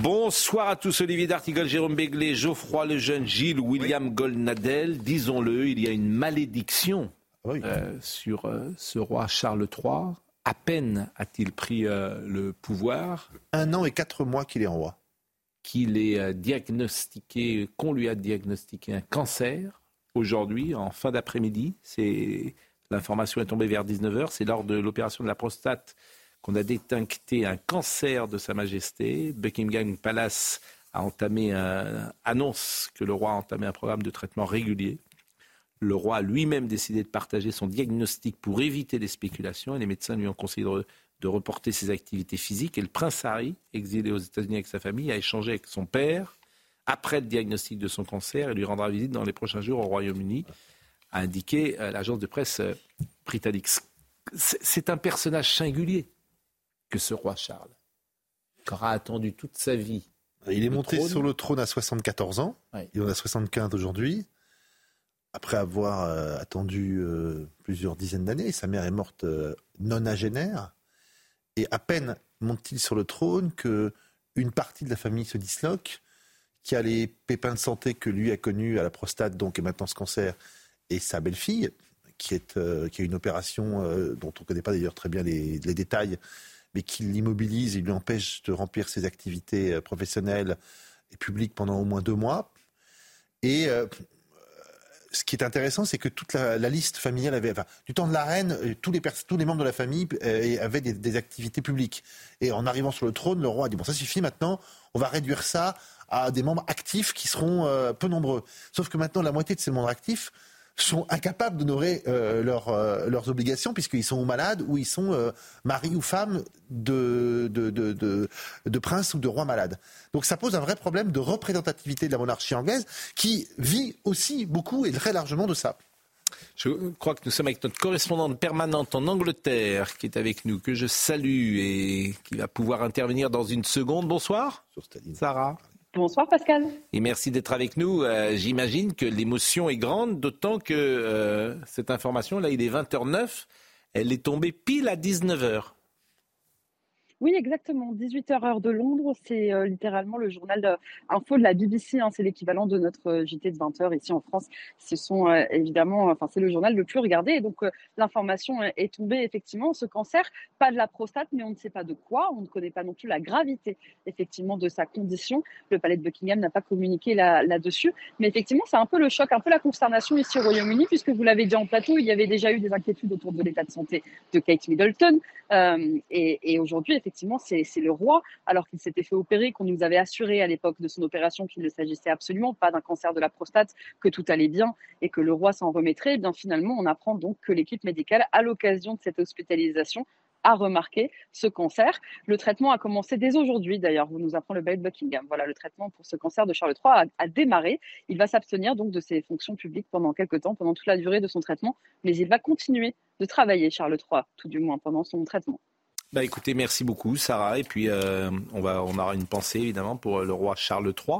Bonsoir à tous, Olivier D'Artigol, Jérôme Béglé, Geoffroy Lejeune, Gilles, William Goldnadel. Disons-le, il y a une malédiction euh, sur euh, ce roi Charles III. À peine a-t-il pris euh, le pouvoir. Un an et quatre mois qu'il est en roi. Qu'il est diagnostiqué, qu'on lui a diagnostiqué un cancer aujourd'hui, en fin d'après-midi. C'est L'information est tombée vers 19h. C'est lors de l'opération de la prostate qu'on a détecté un cancer de Sa Majesté. Buckingham Palace a entamé annonce que le roi a entamé un programme de traitement régulier. Le roi a lui-même décidé de partager son diagnostic pour éviter les spéculations et les médecins lui ont conseillé de, de reporter ses activités physiques. Et le prince Harry, exilé aux États-Unis avec sa famille, a échangé avec son père après le diagnostic de son cancer et lui rendra visite dans les prochains jours au Royaume-Uni, a indiqué euh, l'agence de presse euh, britannique. C'est un personnage singulier que ce roi Charles, qui aura attendu toute sa vie. Il est monté sur le trône à 74 ans, il en a 75 aujourd'hui après avoir euh, attendu euh, plusieurs dizaines d'années. Sa mère est morte euh, nonagénaire. Et à peine monte-t-il sur le trône que une partie de la famille se disloque, qui a les pépins de santé que lui a connus à la prostate, donc et maintenant ce cancer, et sa belle-fille, qui, est, qui a une opération dont on ne connaît pas d'ailleurs très bien les, les détails, mais qui l'immobilise et lui empêche de remplir ses activités professionnelles et publiques pendant au moins deux mois. Et ce qui est intéressant, c'est que toute la, liste familiale avait, du temps de la reine, euh, tous les, tous les membres de la famille euh, avaient des, activités publiques. Et en arrivant sur le trône, le roi a dit bon, ça suffit maintenant, on va réduire ça à des membres actifs qui seront euh, peu nombreux. Sauf que maintenant, la moitié de ces membres actifs sont incapables d'honorer euh, euh, leurs obligations puisqu'ils sont malades ou ils sont euh, maris ou femmes de, de, de, de, princes ou de rois malades. Donc ça pose un vrai problème de représentativité de la monarchie anglaise qui vit aussi beaucoup et très largement de ça. Je crois que nous sommes avec notre correspondante permanente en Angleterre qui est avec nous, que je salue et qui va pouvoir intervenir dans une seconde. Bonsoir. Sarah. Bonsoir Pascal. Et merci d'être avec nous. Euh, j'imagine que l'émotion est grande, d'autant que euh, cette information, là, il est 20h09, elle est tombée pile à 19h. Oui, exactement. 18h heure de Londres, c'est euh, littéralement le journal de, info de la BBC. Hein, c'est l'équivalent de notre euh, JT de 20h ici en France. Ce sont euh, évidemment, enfin c'est le journal le plus regardé. Donc l'information est tombée effectivement. Ce cancer, pas de la prostate, mais on ne sait pas de quoi. On ne connaît pas non plus la gravité effectivement de sa condition. Le palais de Buckingham n'a pas communiqué là-dessus. mais effectivement, c'est un peu le choc, un peu la consternation ici au Royaume-Uni, puisque vous l'avez dit en plateau, il y avait déjà eu des inquiétudes autour de l'état de santé de Kate Middleton. et, et aujourd'hui, effectivement, c'est le roi, alors qu'il s'était fait opérer, qu'on nous avait assuré à l'époque de son opération qu'il ne s'agissait absolument pas d'un cancer de la prostate, que tout allait bien et que le roi s'en remettrait. Et eh bien finalement, on apprend donc que l'équipe médicale, à l'occasion de cette hospitalisation, a remarqué ce cancer. Le traitement a commencé dès aujourd'hui, d'ailleurs, vous nous apprend le bail de Buckingham. Voilà, le traitement pour ce cancer de Charles III a, démarré. Il va s'abstenir donc de ses fonctions publiques pendant quelques temps, pendant toute la durée de son traitement, mais il va continuer de travailler, Charles III, tout du moins pendant son traitement. Bah écoutez, merci beaucoup Sarah. Et puis euh, on, va, on aura une pensée évidemment pour le roi Charles III,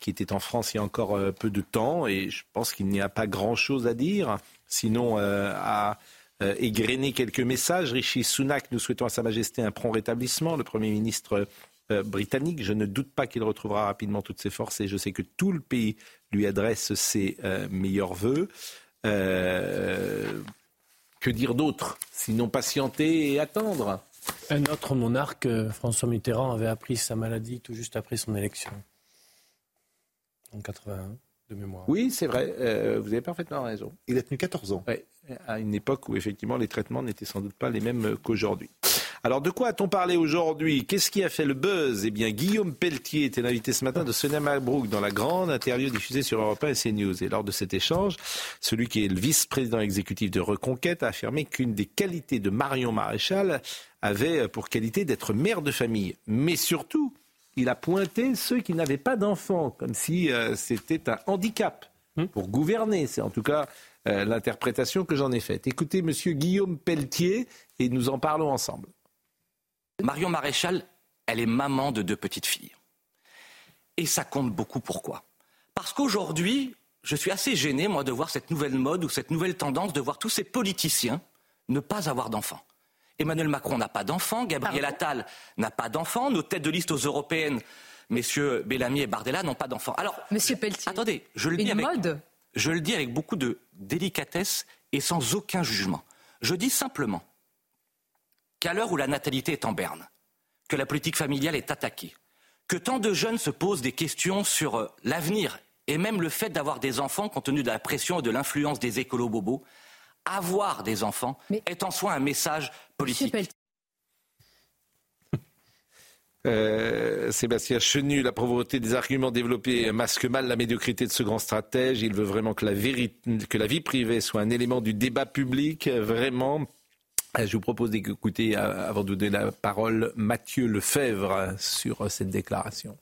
qui était en France il y a encore euh, peu de temps. Et je pense qu'il n'y a pas grand-chose à dire, sinon euh, à égrener quelques messages. Rishi Sunak, nous souhaitons à Sa Majesté un prompt rétablissement. Le Premier ministre britannique, je ne doute pas qu'il retrouvera rapidement toutes ses forces et je sais que tout le pays lui adresse ses meilleurs voeux. que dire d'autre Sinon patienter et attendre? Un autre monarque, euh, François Mitterrand, avait appris sa maladie tout juste après son élection. En 81, de mémoire. Oui, c'est vrai. Euh, vous avez parfaitement raison. Il a tenu 14 ans. à une époque où effectivement les traitements n'étaient sans doute pas les mêmes qu'aujourd'hui. Alors de quoi a-t-on parlé aujourd'hui? Qu'est-ce qui a fait le buzz? Eh bien, Guillaume Pelletier était l'invité ce matin de Sonia Mabrouk dans la grande interview diffusée sur Europe 1 et CNews. Et lors de cet échange, celui qui est le vice-président exécutif de Reconquête a affirmé qu'une des qualités de Marion Maréchal avait pour qualité d'être mère de famille. Mais surtout, il a pointé ceux qui n'avaient pas d'enfants, comme si euh, c'était un handicap hmm. pour gouverner. C'est en tout cas euh, l'interprétation que j'en ai faite. Écoutez, Monsieur Guillaume Pelletier, et nous en parlons ensemble. Marion Maréchal, elle est maman de deux petites filles. Et ça compte beaucoup. Pourquoi Parce qu'aujourd'hui, je suis assez gêné, moi, de voir cette nouvelle mode ou cette nouvelle tendance de voir tous ces politiciens ne pas avoir d'enfants. Emmanuel Macron n'a pas d'enfants, Gabriel Attal n'a pas d'enfants, nos têtes de liste aux européennes, messieurs Bellamy et Bardella, n'ont pas d'enfants. Alors, Monsieur Pelletier, attendez, je le, dis avec, je le dis avec beaucoup de délicatesse et sans aucun jugement. Je dis simplement qu'à l'heure où la natalité est en berne, que la politique familiale est attaquée, que tant de jeunes se posent des questions sur euh, l'avenir et même le fait d'avoir des enfants compte tenu de la pression et de l'influence des écolos bobos, avoir des enfants est en soi un message politique. Euh, Sébastien Chenu, la pauvreté des arguments développés masque mal la médiocrité de ce grand stratège. Il veut vraiment que la, que la vie privée soit un élément du débat public. Vraiment, je vous propose d'écouter, euh, avant de donner la parole, Mathieu Lefebvre sur cette déclaration.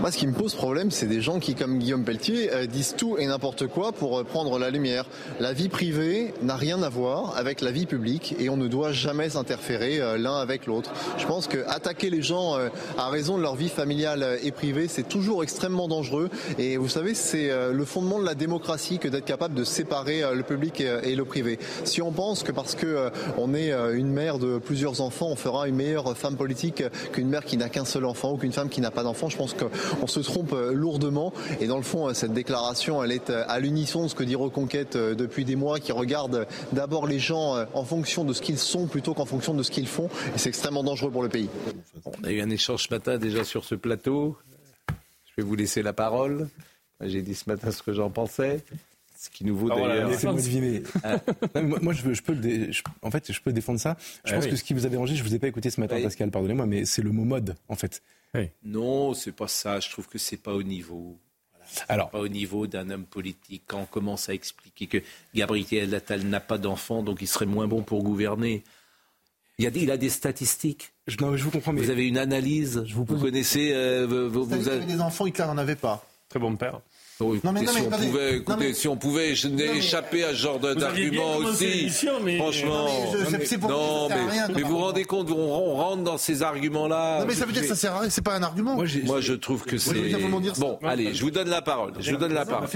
Moi, ce qui me pose problème, c'est des gens qui, comme Guillaume Pelletier, euh, disent tout et n'importe quoi pour euh, prendre la lumière. La vie privée n'a rien à voir avec la vie publique et on ne doit jamais s'interférer euh, l'un avec l'autre. Je pense que attaquer les gens à raison de leur vie familiale et privée, c'est toujours extrêmement dangereux. Et vous savez, c'est le fondement de la démocratie que d'être capable de séparer le public et le privé. Si on pense que parce que on est une mère de plusieurs enfants, on fera une meilleure femme politique qu'une mère qui n'a qu'un seul enfant ou qu'une femme qui n'a pas d'enfant, je pense que on se trompe euh, lourdement. Et dans le fond, euh, cette déclaration, elle est euh, à l'unisson de ce que dit Reconquête depuis des mois, qui regarde d'abord les gens en fonction de ce qu'ils sont plutôt qu'en fonction de ce qu'ils font. Et c'est extrêmement dangereux pour le pays. On a eu un échange ce matin déjà sur ce plateau. Je vais vous laisser la parole. J'ai dit ce matin ce que j'en pensais. Ce qui nous vaut ah, d'ailleurs. moi, je, je peux le en fait, je peux défendre ça. Je ah pense que ce qui vous a dérangé, je vous ai pas écouté ce matin, Pascal, pardonnez-moi, mais c'est le mot mode, en fait. Non, c'est pas ça. Je trouve que c'est pas au niveau. Alors, pas au niveau d'un homme politique. Quand on commence à expliquer que Gabriel Attal n'a pas d'enfant, donc il serait moins bon pour gouverner. Il, a, il a des statistiques. Je, non, je vous comprends. Mais vous avez une analyse. Je vous, connaissez. Euh, vous, vous, avez des enfants, Hitler n'en avait pas. Très bon père non, mais, si, on pouvait, écoutez, si on pouvait échapper à ce genre d'argument aussi, franchement, non, mais, mais, vous vous rendez compte, on, rentre dans ces arguments-là. Non, mais ça veut dire que ça sert à rien, c'est pas un argument. Moi, je trouve que c'est. Bon, allez, je vous donne la parole. Je vous donne la parole.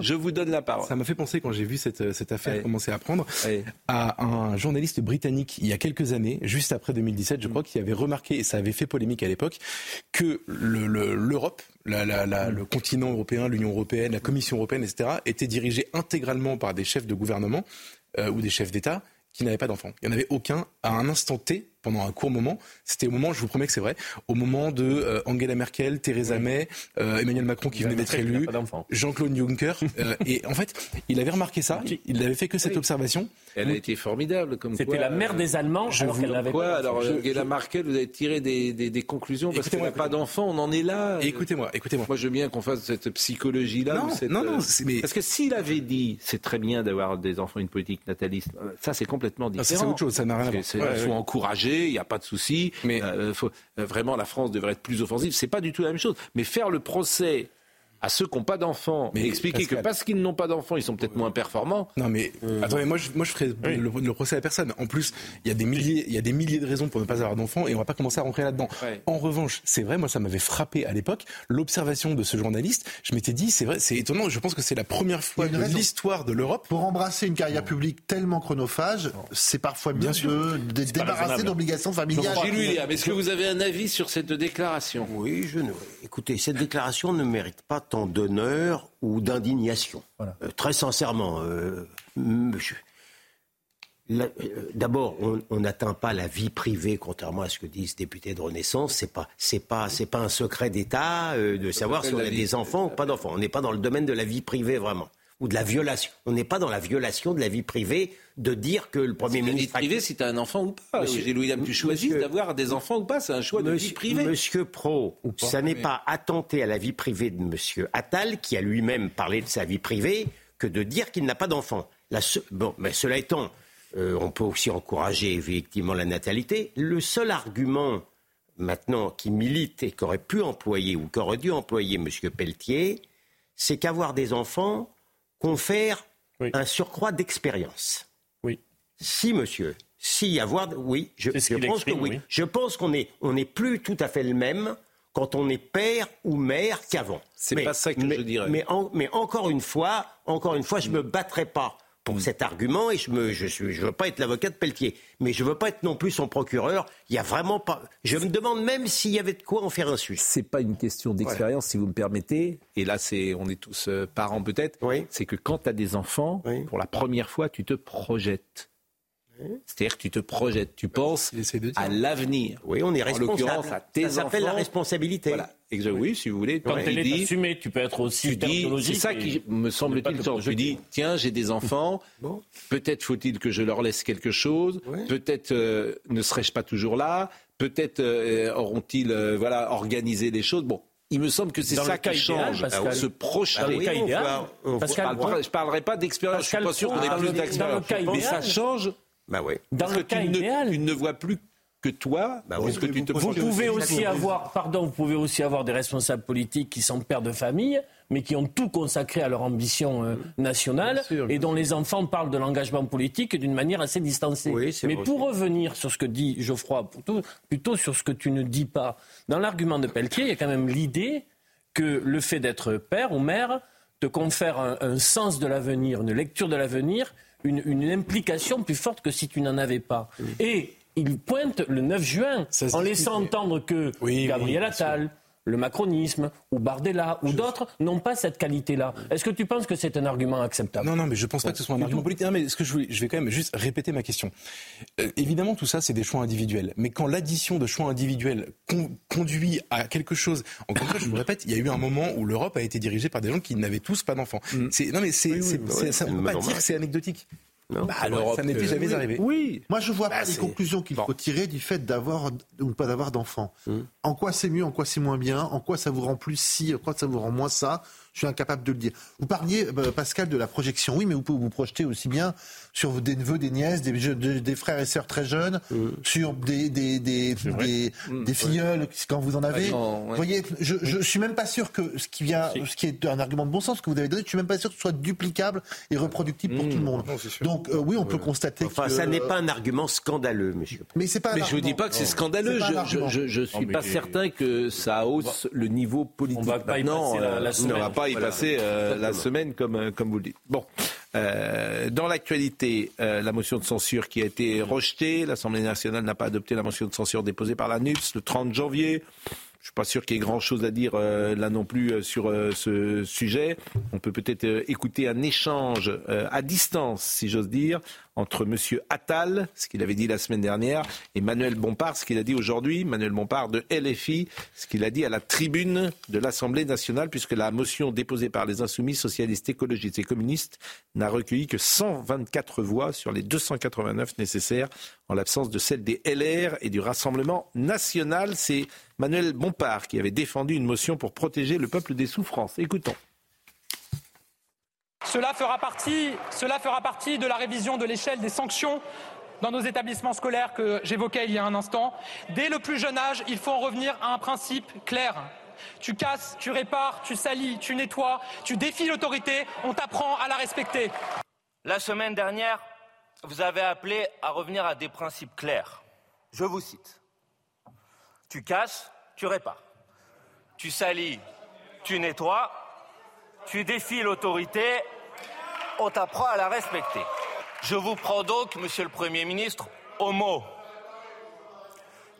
Je vous donne la parole. Ça m'a fait penser quand j'ai vu cette, cette affaire commencer à prendre à un journaliste britannique il y a quelques années, juste après 2017, je crois, qui avait remarqué et ça avait fait polémique à l'époque que l'Europe le continent européen, l'Union européenne, la Commission européenne, etc., étaient dirigés intégralement par des chefs de gouvernement euh, ou des chefs d'État qui n'avaient pas d'enfants. Il n'y en avait aucun à un instant T pendant un court moment. C'était au moment, je vous promets que c'est vrai, au moment de euh, Angela Merkel, Theresa May, euh, Emmanuel Macron qui venait d'être élu, Jean-Claude Juncker. Euh, et en fait, il avait remarqué ça, il n'avait fait que cette observation. Elle a été formidable. comme C'était la mère des Allemands. Je alors vous... qu'elle quoi, Alors Angela Merkel, vous avez tiré des, des, des conclusions parce qu'elle n'a pas d'enfants. On en est là. Écoutez-moi, écoutez-moi. Moi, je veux bien qu'on fasse cette psychologie-là. Non, non, non. Mais... Parce que s'il avait dit, c'est très bien d'avoir des enfants, une politique nataliste. Ça, c'est complètement différent. c'est autre chose. Ça n'a rien à voir. Il faut encourager. Il n'y a pas de souci. Mais euh, euh, vraiment, la France devrait être plus offensive. C'est pas du tout la même chose. Mais faire le procès à ceux qui n'ont pas d'enfants, mais expliquer que parce qu'ils n'ont pas d'enfants, ils sont peut-être moins performants. Non, mais euh. attendez, moi je, moi je ferai le, procès à personne. En plus, il y a des milliers, il y a des milliers de raisons pour ne pas avoir d'enfants et on va pas commencer à rentrer là-dedans. En revanche, c'est vrai, moi ça m'avait frappé à l'époque l'observation de ce journaliste. Je m'étais dit, c'est vrai, c'est étonnant. Je pense que c'est la première fois de l'histoire de l'Europe pour embrasser une carrière publique tellement chronophage, c'est parfois mieux de, de débarrasser d'obligations familiales. Gilles est-ce que vous avez un avis sur cette déclaration? Oui, je ne. Écoutez, cette déclaration ne mérite pas d'honneur ou d'indignation. Euh, très sincèrement, euh, monsieur. Euh, d'abord, on n'atteint pas la vie privée, contrairement à ce que disent députés de Renaissance. C'est pas, c'est pas, c'est pas un secret d'État de savoir si on a des enfants ou pas d'enfants. On n'est pas dans le domaine de la vie privée vraiment ou de la violation. On n'est pas dans la violation de la vie privée de dire que le Premier ministre... La vie privée, si tu as un enfant ou pas. Monsieur, louis tu choisis d'avoir des enfants ou pas. C'est un choix de vie privée. Monsieur Pro, ça n'est pas attenter à la vie privée de Monsieur Attal, qui a lui-même parlé de sa vie privée, que de dire qu'il n'a pas d'enfant. Bon, mais cela étant, euh, on peut aussi encourager effectivement la natalité. Le seul argument maintenant qui milite et qu'aurait pu employer ou qu'aurait dû employer M. Pelletier, c'est qu'avoir des enfants confère un surcroît d'expérience. Oui. Si, monsieur, si avoir, oui, je, pense que oui. Je pense qu'on n'est on est plus tout à fait le même quand on est père ou mère qu'avant. C'est pas ça que je dirais. Mais, mais, encore une fois, encore une fois, je me battrai pas pour mm. cet argument et je ne je, je veux pas être l'avocat de Pelletier, mais je veux pas être non plus son procureur. Il y a vraiment pas. Je me demande même s'il y avait de quoi en faire un sujet. C'est pas une question d'expérience, si vous me permettez. Et là, c'est, on est tous euh, parents peut-être. Oui. C'est que quand tu as des enfants, pour la première fois, tu te projettes. C'est-à-dire que tu te projettes, tu penses à l'avenir. Oui, on est responsable. En à tes Ça s'appelle la responsabilité. Voilà. Oui, si vous voulez. Quand elle est assumée, tu peux être aussi C'est ça qui me semble-t-il. Tu dis, tiens, j'ai des enfants. Peut-être faut-il que je leur laisse quelque chose. Peut-être euh, ne serais-je pas toujours là. Peut-être euh, auront-ils euh, voilà organisé des choses. Bon, il me semble que c'est ça qui change, On se projeter. Dans le cas idéal, je ne parlerai pas d'expérience, je ne suis pas sûr qu'on ait plus d'expérience. Mais ça change bah Dans le cas idéal, tu ne vois plus que toi, bah que tu te vous pouvez aussi avoir, pardon, vous pouvez aussi avoir des responsables politiques qui sont pères de famille, mais qui ont tout consacré à leur ambition euh, nationale et dont les enfants parlent de l'engagement politique d'une manière assez distancée. mais pour revenir sur ce que dit Geoffroy, plutôt, plutôt sur ce que tu ne dis pas, dans l'argument de Pelletier, il y a quand même l'idée que le fait d'être père ou mère te confère un sens de l'avenir, une lecture de l'avenir une, implication plus forte que si tu n'en avais pas. Et il pointe le 9 juin en laissant entendre que Gabriel Attal, le macronisme, ou Bardella, ou d'autres n'ont pas cette qualité-là. Est-ce que tu penses que c'est un argument acceptable? Non, non, mais je ne pense pas que ce soit un argument politique. Non, mais ce que je, je, vais quand même juste répéter ma question. Euh, évidemment, tout ça, c'est des choix individuels. Mais quand l'addition de choix individuels conduit à quelque chose, encore une fois, je vous répète, il y a eu un moment où l'Europe a été dirigée par des gens qui n'avaient tous pas d'enfants. Mm. Non, mais c'est, ça ne peut pas dire que c'est anecdotique. Non, bah, ça n'était jamais arrivé. Oui. Moi, je vois bah, pas les conclusions qu'il faut tirer du fait d'avoir ou pas d'avoir d'enfants. Hum. En quoi c'est mieux, en quoi c'est moins bien, en quoi ça vous rend plus ci, en quoi ça vous rend moins ça. Je suis incapable de le dire. Vous parliez, euh, Pascal, de la projection. Oui, mais vous pouvez vous projeter aussi bien sur des neveux, des nièces, des, des frères et sœurs très jeunes, mmh. sur des, des, des, des, mmh. filleuls quand vous en avez. Vous voyez, je, je suis même pas sûr que ce qui vient, ce qui est un argument de bon sens que vous avez donné, je suis même pas sûr que ce soit duplicable et reproductible pour mmh. tout le monde. Donc euh, oui, on peut constater enfin, que. ça n'est pas un argument scandaleux, monsieur. Mais c'est pas. mais je ne dis pas que c'est scandaleux. Je, je, je, suis pas certain que ça hausse le niveau politique. On va pas y passer la, semaine. Va pas y passer euh, la semaine comme, euh, comme vous le dites. Bon. Euh, dans l'actualité, euh, la motion de censure qui a été rejetée, l'Assemblée nationale n'a pas adopté la motion de censure déposée par la NUPS le 30 janvier. Je suis pas sûr qu'il y ait grand-chose à dire euh, là non plus sur ce sujet. On peut peut-être écouter un échange à distance, si j'ose dire, entre M. Attal, ce qu'il avait dit la semaine dernière, et Manuel Bompard, ce qu'il a dit aujourd'hui. Manuel Bompard de LFI, ce qu'il a dit à la tribune de l'Assemblée nationale, puisque la motion déposée par les insoumis socialistes, écologistes et communistes n'a recueilli que 124 voix sur les 289 nécessaires en l'absence de celle des LR et du Rassemblement national. C'est Manuel Bompard qui avait défendu une motion pour protéger le peuple des souffrances. Écoutons. Cela fera partie, de la révision de l'échelle des sanctions dans nos établissements scolaires que j'évoquais il y a un instant. Dès le plus jeune âge, il faut en revenir à un principe clair. Tu casses, tu répares, tu salis, tu nettoies, tu défies l'autorité, on t'apprend à la respecter. La semaine dernière, vous avez appelé à revenir à des principes clairs. Je vous cite. Tu casses, tu répares. Tu salis, tu nettoies. Tu défies l'autorité, on t'apprend à la respecter. Je vous prends donc, monsieur le Premier ministre, au mot.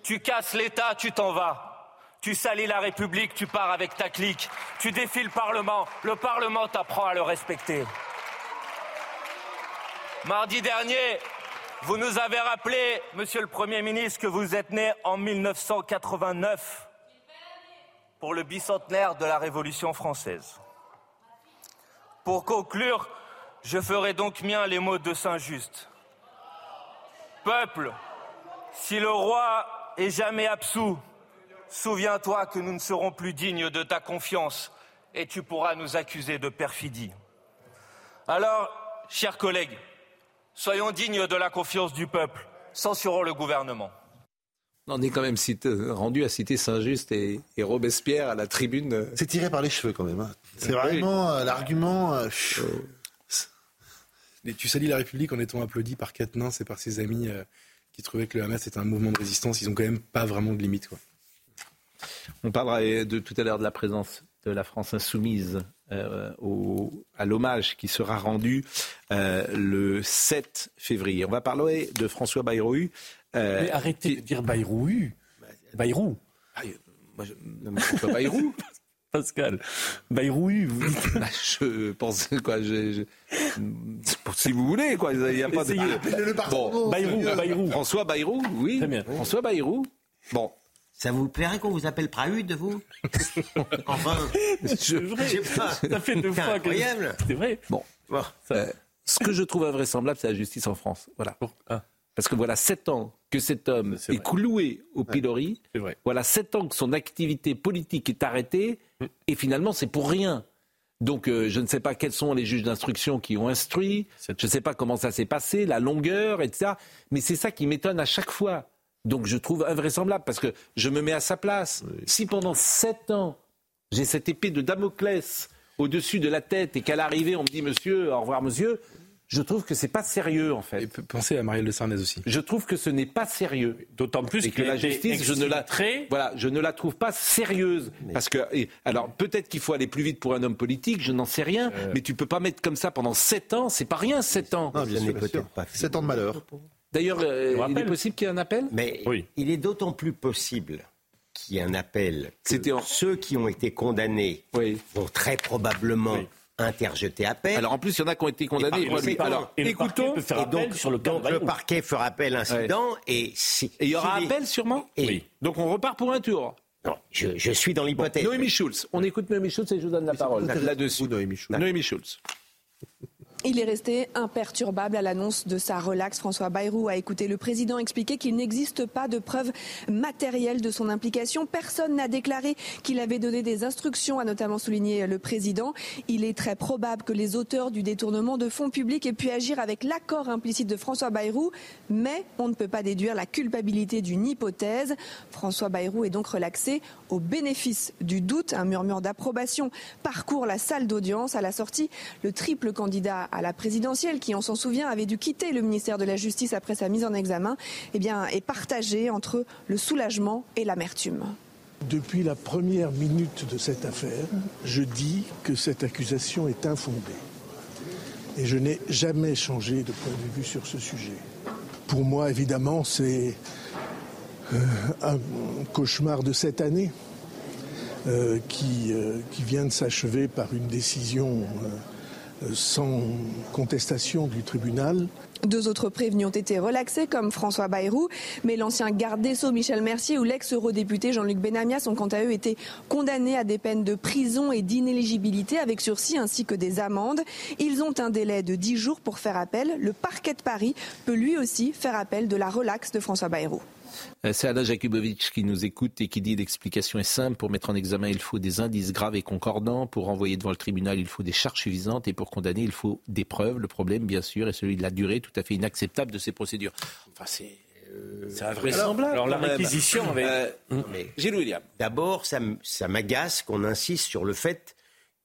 Tu casses l'État, tu t'en vas. Tu salis la République, tu pars avec ta clique. Tu défies le Parlement, le Parlement t'apprend à le respecter. Mardi dernier, vous nous avez rappelé, Monsieur le Premier ministre, que vous êtes né en 1989 pour le bicentenaire de la Révolution française. Pour conclure, je ferai donc mien les mots de Saint-Just. Peuple, si le roi est jamais absous, souviens-toi que nous ne serons plus dignes de ta confiance et tu pourras nous accuser de perfidie. Alors, chers collègues, Soyons dignes de la confiance du peuple. Censurons le gouvernement. On est quand même rendu à citer Saint-Just et, Robespierre à la tribune. C'est tiré par les cheveux quand même. Hein. C'est vraiment euh, l'argument. Euh, tu salis la République en étant applaudi par Quatennens et par ses amis qui trouvaient que le Hamas était un mouvement de résistance. Ils n'ont quand même pas vraiment de limite. Quoi. On parlera de tout à l'heure de la présence de la France insoumise euh, à l'hommage qui sera rendu euh, le 7 février. On va parler de François Bayrou. Euh, Mais arrêtez de dire Bayrou. Bayrou. Ah, moi, je... pas Bayrou. Pascal, Bayrou, bah, je pense quoi, je, si vous voulez quoi, il n'y a pas de. Bon, Bayrou, Bayrou. François Bayrou, oui. Très bien. François Bayrou. Bon, ça vous plairait qu'on vous appelle Prahude, vous? Enfin, c'est vrai. Pas. Ça fait deux fois que c'est vrai. Bon, euh, ce que je trouve invraisemblable, c'est la justice en France. Voilà. Ah. Parce que voilà sept ans que cet homme est, est cloué au pilori. Vrai. Voilà sept ans que son activité politique est arrêtée. Mm. Et finalement, c'est pour rien. Donc, euh, je ne sais pas quels sont les juges d'instruction qui ont instruit. Je ne sais pas comment ça s'est passé, la longueur, etc. Mais c'est ça qui m'étonne à chaque fois. Donc je trouve invraisemblable parce que je me mets à sa place. Si pendant sept ans, j'ai cette épée de Damoclès au-dessus de la tête et qu'à l'arrivée, on me dit monsieur, au revoir monsieur, je trouve que c'est pas sérieux en fait. Et pensez à Marielle de Sarnez aussi. Je trouve que ce n'est pas sérieux. D'autant plus que la justice, je ne la, voilà, je ne la trouve pas sérieuse. Parce que, alors peut-être qu'il faut aller plus vite pour un homme politique, je n'en sais rien, euh. mais tu peux pas mettre comme ça pendant sept ans, c'est pas rien sept ans. Non, bien sûr, pas. Sept ans de malheur. D'ailleurs, euh, il est possible qu'il y ait un appel? Mais il est d'autant plus possible qu'il y ait un appel que ceux qui ont été condamnés vont très probablement interjeter appel. Alors en plus, il y en a qui ont été condamnés. alors, écoutons. Le donc, sur le, donc le parquet fera appel incident et si. Et il y aura appel sûrement Oui. Donc on repart pour un tour. Non, je, suis dans l'hypothèse. Noémie Schulz. On écoute Noémie Schulz et je vous donne la parole là-dessus. Noémie Schulz. Noémie Schulz. Il est resté imperturbable à l'annonce de sa relaxe. François Bayrou a écouté le président expliquer qu'il n'existe pas de preuves matérielles de son implication. Personne n'a déclaré qu'il avait donné des instructions, a notamment souligné le président. Il est très probable que les auteurs du détournement de fonds publics aient pu agir avec l'accord implicite de François Bayrou, mais on ne peut pas déduire la culpabilité d'une hypothèse. François Bayrou est donc relaxé au bénéfice du doute. Un murmure d'approbation parcourt la salle d'audience. À la sortie, le triple candidat à la présidentielle, qui, on s'en souvient, avait dû quitter le ministère de la Justice après sa mise en examen, eh bien, est partagé entre le soulagement et l'amertume. Depuis la première minute de cette affaire, je dis que cette accusation est infondée. Et je n'ai jamais changé de point de vue sur ce sujet. Pour moi, évidemment, c'est euh, un cauchemar de cette année euh, qui, euh, qui, vient de s'achever par une décision sans contestation du tribunal. Deux autres prévenus ont été relaxés, comme François Bayrou, mais l'ancien garde des Sceaux Michel Mercier ou l'ex-eurodéputé Jean-Luc Benamias ont quant à eux été condamnés à des peines de prison et d'inéligibilité avec sursis ainsi que des amendes. Ils ont un délai de 10 jours pour faire appel. Le parquet de Paris peut lui aussi faire appel de la relaxe de François Bayrou. Euh, c'est Alain Jakubowicz qui nous écoute et qui dit l'explication est simple. Pour mettre en examen, il faut des indices graves et concordants. Pour envoyer devant le tribunal, il faut des charges suffisantes. Et pour condamner, il faut des preuves. Le problème, bien sûr, est celui de la durée tout à fait inacceptable de ces procédures. Enfin, c'est. Euh, c'est invraisemblable. Alors, la réquisition avec. Euh, Gilles William. D'abord, ça, m'agace qu'on insiste sur le fait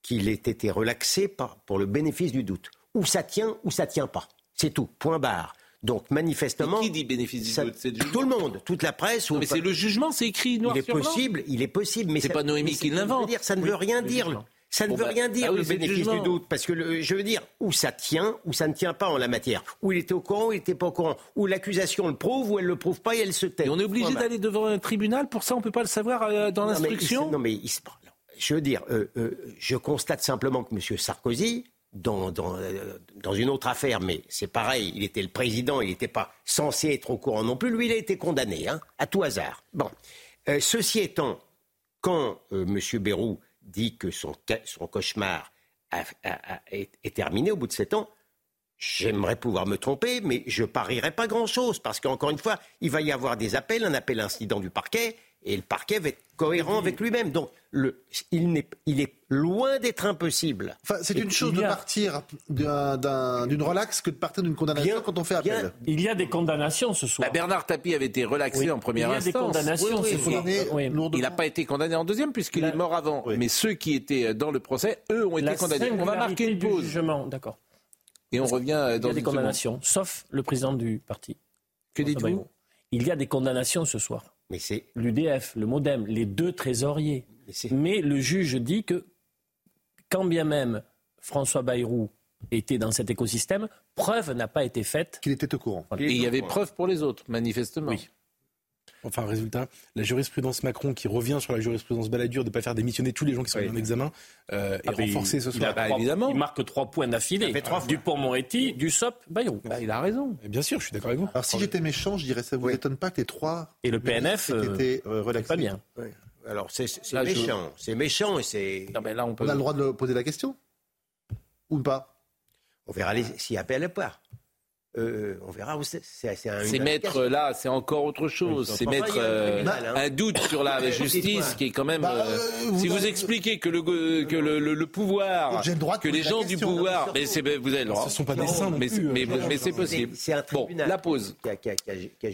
qu'il ait été relaxé pour le bénéfice du doute. Ou ça tient, ou ça tient pas. C'est tout. Point barre. Donc manifestement, qui dit bénéfice du doute Tout le monde, toute la presse. mais c'est le jugement, c'est écrit noir il est sur possible, Il est possible, mais c'est pas Noémie qui l'invente. Ça ne veut rien dire. Ça ne veut bah, rien dire ah le bénéfice du doute, parce que je veux dire, où ça tient, ou ça ne tient pas en la matière, où il était au courant, ou il n'était pas au courant, où l'accusation le prouve, ou elle le prouve pas et elle se tait. Et on est obligé d'aller devant un tribunal pour ça, on peut pas le savoir euh, dans l'instruction. Non mais, il, je veux dire, euh, euh, je constate simplement que M. Sarkozy dans, euh, dans, une autre affaire, mais c'est pareil, il était le président, il n'était pas censé être au courant non plus. Lui, il a été condamné, hein, à tout hasard. Bon. Euh, ceci étant, quand euh, M. Bérou dit que son, son cauchemar est, terminé au bout de sept ans, j'aimerais pouvoir me tromper, mais je parierais pas grand-chose, parce qu'encore une fois, il va y avoir des appels, un appel incident du parquet, Et le parquet va être cohérent avec lui-même. Donc, le, il, est, il est loin d'être impossible. Enfin, c'est une chose de partir d'une relaxe que de partir d'une condamnation quand on fait appel. il y a des condamnations ce soir. Bah, Bernard Tapie avait été relaxé en première instance. Il y a des condamnations ce soir. Il n'a pas été condamné en deuxième puisqu'il est mort avant. Mais ceux qui étaient dans le procès, eux, ont été condamnés. On va marquer une pause. D'accord. Et on revient euh, dans Il y a des condamnations, sauf le président du parti. Que dites-vous Il y a des condamnations ce soir. Mais c'est l'UDF, le MoDem, les deux trésoriers. Mais, le juge dit que quand bien même François Bayrou était dans cet écosystème, preuve n'a pas été faite. Qu'il était au courant. Et il y avait preuve pour les autres, manifestement. Oui. Enfin, résultat, la jurisprudence Macron qui revient sur la jurisprudence Balladur de ne pas faire démissionner tous les gens qui sont en examen euh, est ah, renforcée ce soir. Il, évidemment. il marque trois points d'affilée. Du Pont-Moretti, du SOP, Bayrou. Bah, il a raison. bien sûr, je suis d'accord avec vous. Alors si j'étais méchant, je dirais ça vous étonne pas que les trois. Et le PNF était euh, relaxé. Pas bien. Alors c'est méchant. C'est méchant et c'est. là, on, peut... on a le droit de poser la question? Ou pas? On verra s'il appelle à part. Euh, on verra où c'est. C'est mettre là, c'est encore autre chose. c'est mettre euh, hein. un doute sur la justice qui est quand même. Bah, euh, si vous, expliquez que le que le, pouvoir, que les gens du pouvoir, mais c'est vous avez le droit. Ce sont pas des saints, mais, mais, mais c'est possible. Bon, la pause.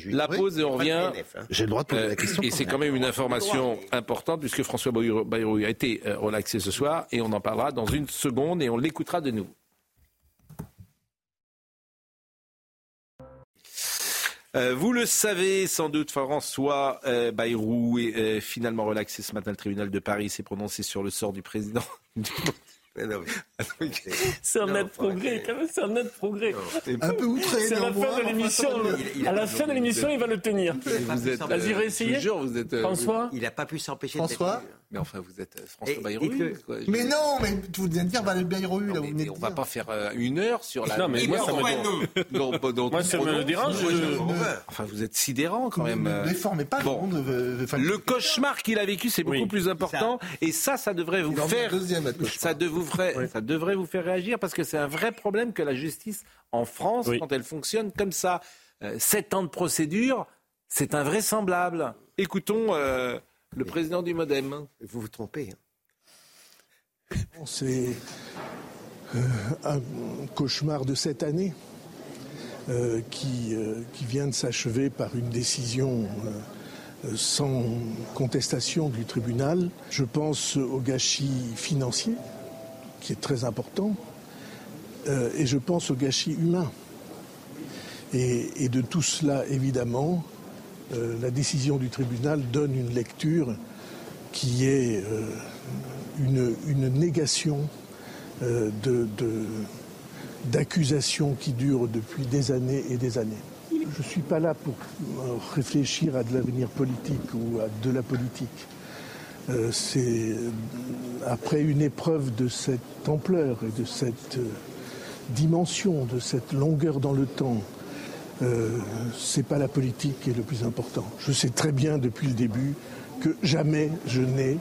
La pause et on revient. Hein. J'ai le droit de poser la question. Et c'est quand même une information importante puisque François Bayrou a été relaxé ce soir et on en parlera dans une seconde et on l'écoutera de nouveau. Euh, vous le savez sans doute, François euh, Bayrou est euh, finalement relaxé ce matin. Le tribunal de Paris s'est prononcé sur le sort du président c'est un net progrès, quand même, c'est un net progrès. Un peu outré. C'est à la fin de l'émission. À la fin de l'émission, il va le tenir. Vas-y, réessayez. François. Il n'a pas pu s'empêcher. François. Mais enfin, vous êtes euh, François Bayrou. Mais non, mais vous venez de dire Valérie Bayrou. Là, mais, mais on ne va pas faire euh, une heure sur la. Non, mais moi, ça me me dérange. Enfin, vous êtes sidérant quand même. Ne déformez pas bon. Le cauchemar qu'il a vécu, c'est beaucoup plus important. Et ça, ça devrait vous faire. Ça ça devrait vous faire réagir parce que c'est un vrai problème que la justice en France, quand elle fonctionne comme ça, euh, sept ans de procédure, c'est invraisemblable. Écoutons euh, le président du MoDem. Vous vous trompez. Hein. C'est euh, un cauchemar de cette année qui, qui, vient de s'achever par une décision sans contestation du tribunal. Je pense au gâchis financier qui est très important, euh, et je pense au gâchis humain. Et, de tout cela, évidemment, euh, la décision du tribunal donne une lecture qui est euh, une, négation d'accusations qui durent depuis des années et des années. Je ne suis pas là pour réfléchir à de l'avenir politique ou à de la politique. Euh, c'est euh, après une épreuve de cette ampleur et de cette euh, dimension, de cette longueur dans le temps, euh, c'est pas la politique qui est le plus important. Je sais très bien depuis le début que jamais je n'ai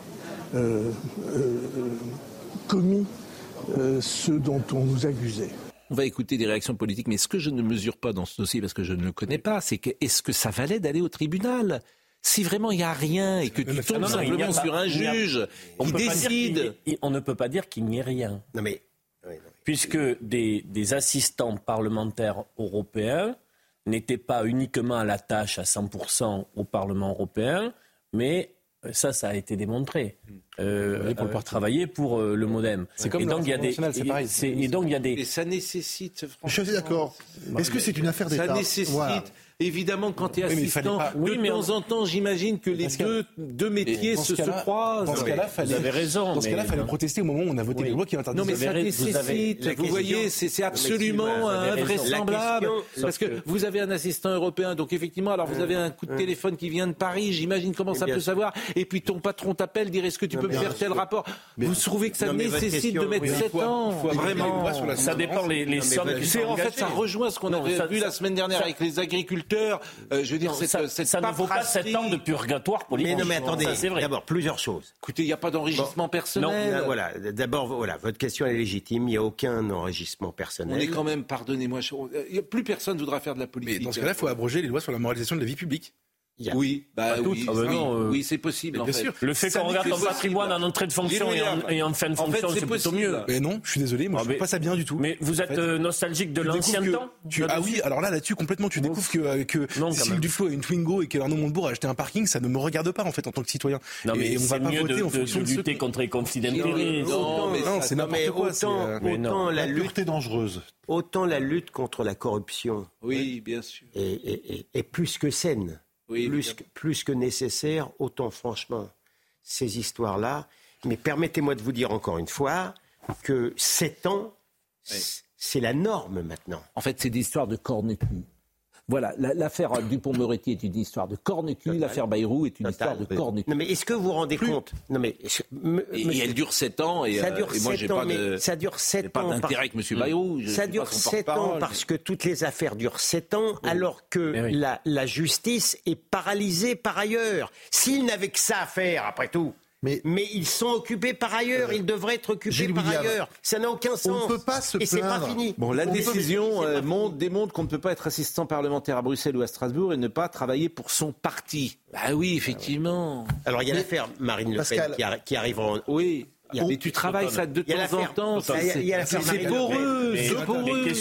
commis ce dont on nous accusait. On va écouter des réactions politiques, mais ce que je ne mesure pas dans ce dossier, parce que je ne le connais pas, c'est que est-ce que ça valait d'aller au tribunal? Si vraiment il n'y a rien et que tu tombes simplement sur un juge qui décide. on ne peut pas dire qu'il n'y ait rien. Non mais. Puisque des, assistants parlementaires européens n'étaient pas uniquement à la tâche à 100% au Parlement européen, mais euh, ça, ça a été démontré. Euh, pour euh, travailler pour euh, le MoDem. C'est comme et donc il y a des et, donc il y a des et ça nécessite Je suis d'accord. Est-ce que c'est une affaire d'État Ça nécessite Évidemment, quand tu es assistant, oui, mais de temps en temps, j'imagine que les deux, deux métiers se, se, croisent. Dans ce cas-là, fallait, vous avez raison. Dans ce cas-là, fallait protester au moment où on a voté les lois qui interdisent. Non, mais ça nécessite. Vous, voyez, c'est absolument invraisemblable. Parce que vous avez un assistant européen, donc effectivement, alors vous avez un coup de téléphone qui vient de Paris. J'imagine comment ça peut savoir. Et puis ton patron t'appelle, dire est-ce que tu peux me faire tel rapport Vous trouvez que ça nécessite de mettre 7 ans Vraiment. Ça dépend les sommes. En fait, ça rejoint ce qu'on avait vu la semaine dernière avec les agriculteurs. Je veux dire, ça, ça ne vaut pas 7 ans de purgatoire pour les Mais non, mais attendez, d'abord, plusieurs choses. Écoutez, il n'y a pas d'enrichissement personnel. Non, voilà. D'abord, voilà, votre question est légitime. Il n'y a aucun enrichissement personnel. On est quand même, pardonnez-moi, plus personne ne voudra faire de la politique. Mais dans ce cas-là, il faut abroger les lois sur la moralisation de la vie publique. Oui, bah oui, ah bah non, oui, c'est possible. En fait. Le fait qu'on regarde ton patrimoine en entrée de fonction et en, fin de fonction, c'est plutôt mieux. Mais non, je suis désolé, moi ah, je trouve pas ça bien du tout. Mais vous êtes euh, nostalgique de l'ancien temps Ah oui, alors là là-dessus complètement, tu découvres que, euh, que Cécile Duflo a une Twingo et qu'Arnaud Montebourg a acheté un parking, ça ne me regarde pas en fait en tant que citoyen. Non mais on va pas voter en fonction de lutter contre les conflits d'intérêts. Non, c'est n'importe quoi. Autant la lutte est dangereuse. Autant la lutte contre la corruption. Oui, bien sûr. Est plus que saine plus, que, plus que nécessaire, autant franchement, ces histoires-là. Mais permettez-moi de vous dire encore une fois que 7 ans, c'est la norme maintenant. En fait, c'est des histoires de corne-cul. Voilà, l'affaire Dupont-Moretti est une histoire de corne-cul, l'affaire Bayrou est une histoire de corne-cul. Non mais est-ce que vous vous rendez compte Non mais et, elle dure 7 ans et, ça dure euh, moi j'ai pas de ça dure 7 pas d'intérêt avec M. Bayrou. ça dure 7 ans parce que toutes les affaires durent 7 ans alors que la, la justice est paralysée par ailleurs. S'il n'avait que ça à faire après tout, mais, ils sont occupés par ailleurs. Euh, ils devraient être occupés par ailleurs. Ça n'a aucun sens. On ne peut pas se Et c'est pas fini. Bon, la décision euh, démontre qu'on ne peut pas être assistant parlementaire à Bruxelles ou à Strasbourg et ne pas travailler pour son parti. Ah oui, effectivement. Alors il y a l'affaire Marine Le Pen qui, qui arrive en... Oui. Mais tu travailles ça de temps en temps. C'est poreux. C'est poreux.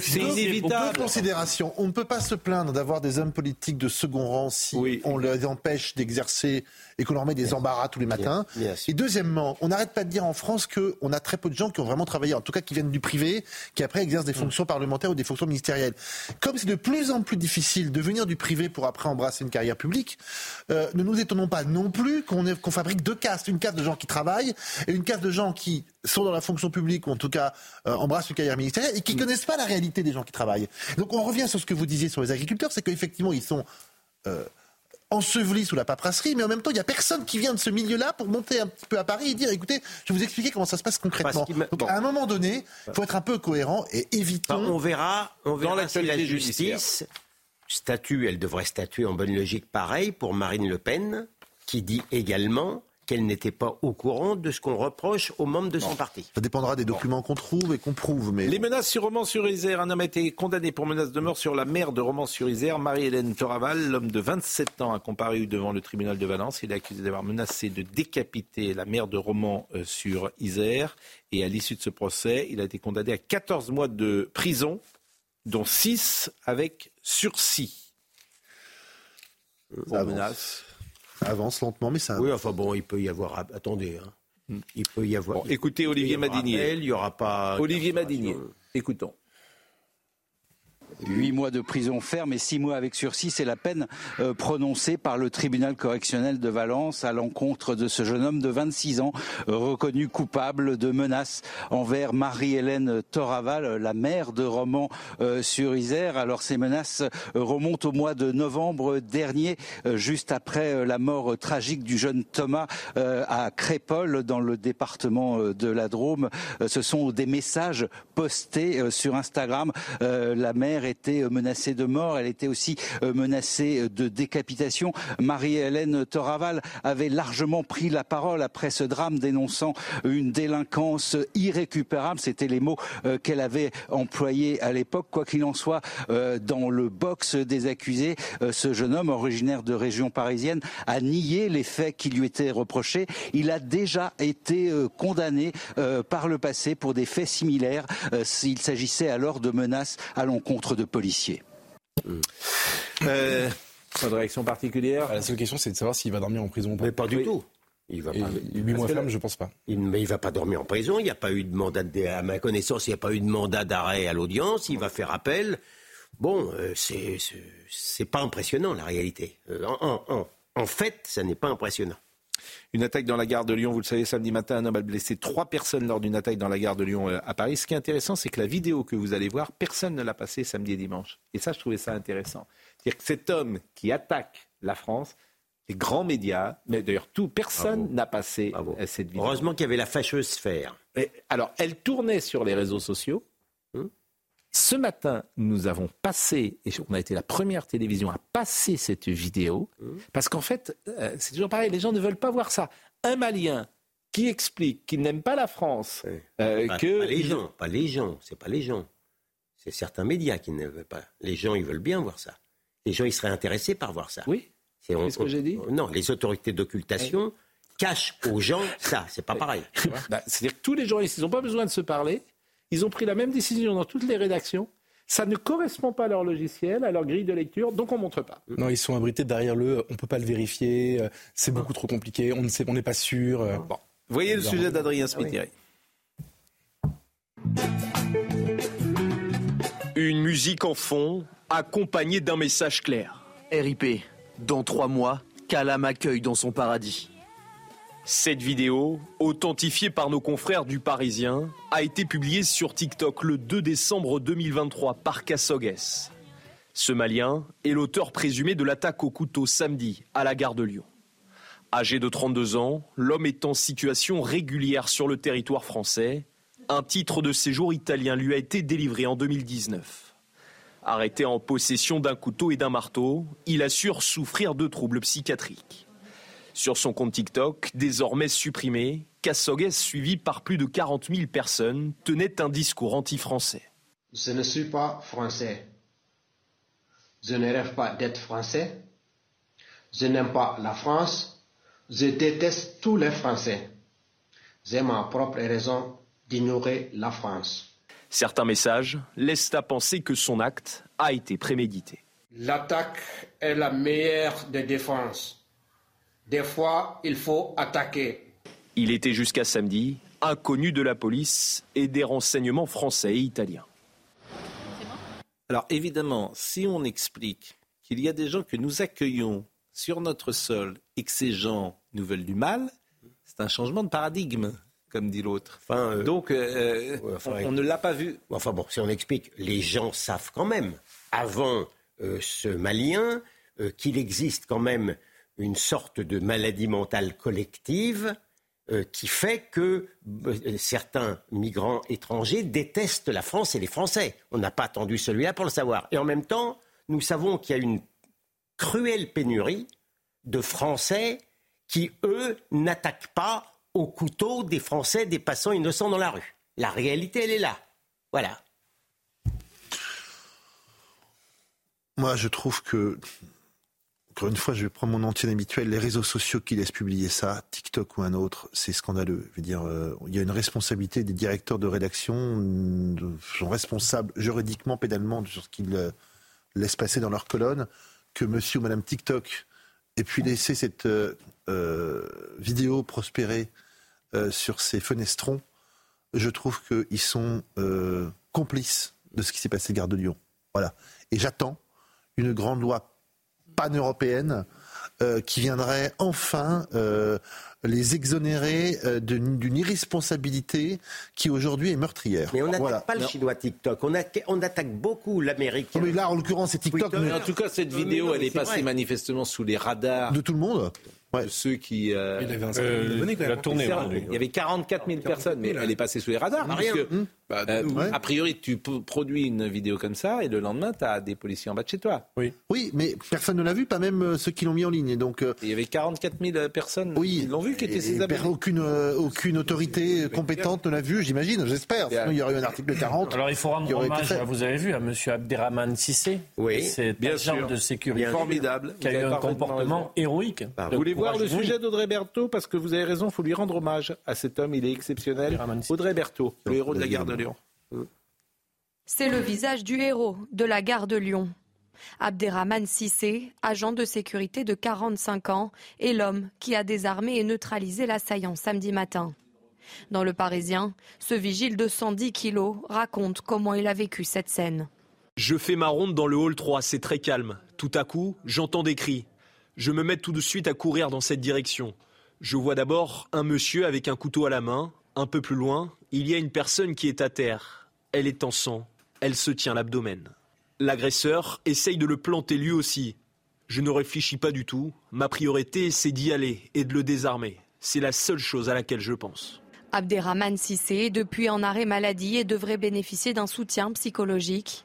C'est inévitable. Deux considérations. On ne peut pas se plaindre d'avoir des hommes politiques de second rang si on les empêche d'exercer et qu'on leur met des embarras tous les matins. et deuxièmement, on n'arrête pas de dire en France qu'on a très peu de gens qui ont vraiment travaillé, en tout cas qui viennent du privé, qui après exercent des fonctions parlementaires ou des fonctions ministérielles. Comme c'est de plus en plus difficile de venir du privé pour après embrasser une carrière publique, euh, ne nous étonnons pas non plus qu'on fabrique deux castes, une caste de gens qui travaillent et une caste de gens qui sont dans la fonction publique ou en tout cas euh, embrassent une carrière ministérielle et qui ne connaissent pas la réalité des gens qui travaillent. Donc on revient sur ce que vous disiez sur les agriculteurs, c'est qu'effectivement ils sont euh, enseveli sous la paperasserie, mais en même temps, il n'y a personne qui vient de ce milieu-là pour monter un petit peu à Paris et dire, écoutez, je vais vous expliquer comment ça se passe concrètement. Donc, à un moment donné, il faut être un peu cohérent et évitons... on verra, on verra dans si la justice statue, elle devrait statuer en bonne logique pareil pour Marine Le Pen, qui dit également qu'elle n'était pas au courant de ce qu'on reproche aux membres de son parti. Ça dépendra des documents qu'on trouve et qu'on prouve. Mais... Les menaces sur Romans-sur-Isère. Un homme a été condamné pour menace de mort sur la mère de Romans-sur-Isère, Marie-Hélène Toraval. L'homme de 27 ans a comparu devant le tribunal de Valence. Il est accusé d'avoir menacé de décapiter la mère de Romans-sur-Isère. Et à l'issue de ce procès, il a été condamné à 14 mois de prison, dont 6 avec sursis. Pour menace avance lentement, mais ça. Oui, enfin bon, il peut y avoir. Attendez, hein. Hmm. il peut y avoir. écoutez Olivier Madinier. Il n'y aura pas. Olivier Madinier. Écoutons. Huit mois de prison ferme et six mois avec sursis, c'est la peine euh, prononcée par le tribunal correctionnel de Valence à l'encontre de ce jeune homme de 26 ans, reconnu coupable de menaces envers Marie-Hélène Toraval, la mère de Romans-sur-Isère. Euh, Alors ces menaces remontent au mois de novembre dernier, euh, juste après la mort tragique du jeune Thomas à Crépol, dans le département de la Drôme. Ce sont des messages postés sur Instagram. La mère était menacée de mort, elle était aussi euh, menacée de décapitation. Marie-Hélène Toraval avait largement pris la parole après ce drame dénonçant une délinquance irrécupérable. C'était les mots euh, qu'elle avait employés à l'époque. Quoi qu'il en soit, euh, dans le box des accusés, ce jeune homme originaire de région parisienne a nié les faits qui lui étaient reprochés. Il a déjà été condamné par le passé pour des faits similaires. Il s'agissait alors de menaces à l'encontre de policiers. Euh, pas de réaction particulière ah, La seule question, c'est de savoir s'il va dormir en prison ou pas. Mais pas du tout. Il va pas. Mois ferme, je pense pas. Il, mais il va pas dormir en prison. Il n'y a pas eu de mandat, de, à ma connaissance, il n'y a pas eu de mandat d'arrêt à l'audience. Il va faire appel. Bon, euh, c'est c'est pas impressionnant la réalité. Euh, en, en, en fait, ça n'est pas impressionnant. Une attaque dans la gare de Lyon, vous le savez, samedi matin, un homme a blessé trois personnes lors d'une attaque dans la gare de Lyon euh, à Paris. Ce qui est intéressant, c'est que la vidéo que vous allez voir, personne ne l'a passée samedi et dimanche. Et ça, je trouvais ça intéressant. C'est-à-dire que cet homme qui attaque la France, les grands médias, mais d'ailleurs tout, personne n'a passé euh, cette vidéo. Heureusement qu'il y avait la fâcheuse sphère. alors, elle tournait sur les réseaux sociaux. Ce matin, nous avons passé, et on a été la première télévision à passer cette vidéo, parce qu'en fait, euh, c'est toujours pareil, les gens ne veulent pas voir ça. Un Malien qui explique qu'il n'aime pas la France, euh, que... Pas les gens, pas les gens, c'est pas les gens. C'est certains médias qui ne veulent pas. Les gens, ils veulent bien voir ça. Les gens, ils seraient intéressés par voir ça. Oui. Qu'est-ce que j'ai dit Non, les autorités d'occultation cachent aux gens ça. C'est pas pareil. Bah, c'est-à-dire que tous les journalistes, ils n'ont pas besoin de se parler. Ils ont pris la même décision dans toutes les rédactions. Ça ne correspond pas à leur logiciel, à leur grille de lecture, donc on ne montre pas. Non, ils sont abrités derrière le on ne peut pas le vérifier, euh, c'est beaucoup trop compliqué, on ne sait, on n'est pas sûr. Euh. Bon. Voyez le sujet d'Adrien Spiteri. Une musique en fond, accompagnée d'un message clair. RIP, dans trois mois, Calam accueille dans son paradis. Cette vidéo, authentifiée par nos confrères du Parisien, a été publiée sur TikTok le 2 décembre 2023 par Kassogues. Ce Malien est l'auteur présumé de l'attaque au couteau samedi à la gare de Lyon. Âgé de 32 ans, l'homme est en situation régulière sur le territoire français. Un titre de séjour italien lui a été délivré en 2019. Arrêté en possession d'un couteau et d'un marteau, il assure souffrir de troubles psychiatriques. Sur son compte TikTok, désormais supprimé, Kassogues, suivi par plus de 40 000 personnes, tenait un discours anti-français. Je ne suis pas français. Je ne rêve pas d'être français. Je n'aime pas la France. Je déteste tous les Français. J'ai ma propre raison d'ignorer la France. Certains messages laissent à penser que son acte a été prémédité. L'attaque est la meilleure des défenses. Des fois, il faut attaquer. Il était jusqu'à samedi inconnu de la police et des renseignements français et italiens. Alors évidemment, si on explique qu'il y a des gens que nous accueillons sur notre sol et que ces gens nous veulent du mal, c'est un changement de paradigme, comme dit l'autre. Euh, Donc euh, on, ne l'a pas vu. Enfin bon, si on explique, les gens savent quand même, avant euh, ce Malien, qu'il existe quand même une sorte de maladie mentale collective euh, qui fait que euh, certains migrants étrangers détestent la France et les Français. On n'a pas attendu celui-là pour le savoir. Et en même temps, nous savons qu'il y a une cruelle pénurie de Français qui, eux, n'attaquent pas au couteau des Français, des passants innocents dans la rue. La réalité, elle est là. Voilà. Moi, je trouve que encore une fois, je prendre mon entier habituel. Les réseaux sociaux qui laissent publier ça, TikTok ou un autre, c'est scandaleux. Je veux dire, euh, il y a une responsabilité des directeurs de rédaction, de, sont responsables juridiquement, pénalement sur ce qu'ils euh, laissent passer dans leur colonne, que Monsieur ou Madame TikTok ait pu laisser cette euh, vidéo prospérer sur ces fenestrons. Je trouve qu'ils sont complices de ce qui s'est passé Gare de Lyon. Voilà. Et j'attends une grande loi pan-européenne euh, qui viendrait enfin euh, les exonérer euh, d'une irresponsabilité qui aujourd'hui est meurtrière. Mais on n'attaque pas le chinois TikTok, on, on attaque beaucoup l'Amérique. Mais là, en l'occurrence, c'est TikTok. Mais en tout cas, cette vidéo, elle est passée manifestement sous les radars de tout le monde. Ouais. ceux qui. il avait un quand même. Il y avait 44 000 personnes, mais elle est passée sous les radars. Parce que, bah, a priori, tu produis une vidéo comme ça et le lendemain, tu as des policiers en bas de chez toi. Oui. Oui, mais personne ne l'a vu, pas même ceux qui l'ont mis en ligne. Donc, il y avait 44 000 personnes qui l'ont vu, qui étaient ces amis. Aucune, aucune autorité compétente ne l'a vu, j'imagine, j'espère. Sinon, il y aurait eu un article 40. Alors, il faut rendre hommage, vous avez vu, à M. Abderrahman Sissé. Oui, c'est agent de sécurité. Formidable. Qui a eu un comportement héroïque. Vous voulez voir le sujet d'Audrey Berthaud? Parce que vous avez raison, il faut lui rendre hommage à cet homme, il est exceptionnel. Audrey Berthaud, le héros de la gare de Lyon. C'est le visage du héros de la gare de Lyon. Abderrahman Sissé, agent de sécurité de 45 ans, est l'homme qui a désarmé et neutralisé l'assaillant samedi matin. Dans le Parisien, ce vigile de 110 kilos raconte comment il a vécu cette scène. Je fais ma ronde dans le hall 3, c'est très calme. Tout à coup, j'entends des cris. Je me mets tout de suite à courir dans cette direction. Je vois d'abord un monsieur avec un couteau à la main. Un peu plus loin, il y a une personne qui est à terre. Elle est en sang. Elle se tient l'abdomen. L'agresseur essaye de le planter lui aussi. Je ne réfléchis pas du tout. Ma priorité, c'est d'y aller et de le désarmer. C'est la seule chose à laquelle je pense. Abderrahman Sissé est depuis en arrêt maladie et devrait bénéficier d'un soutien psychologique.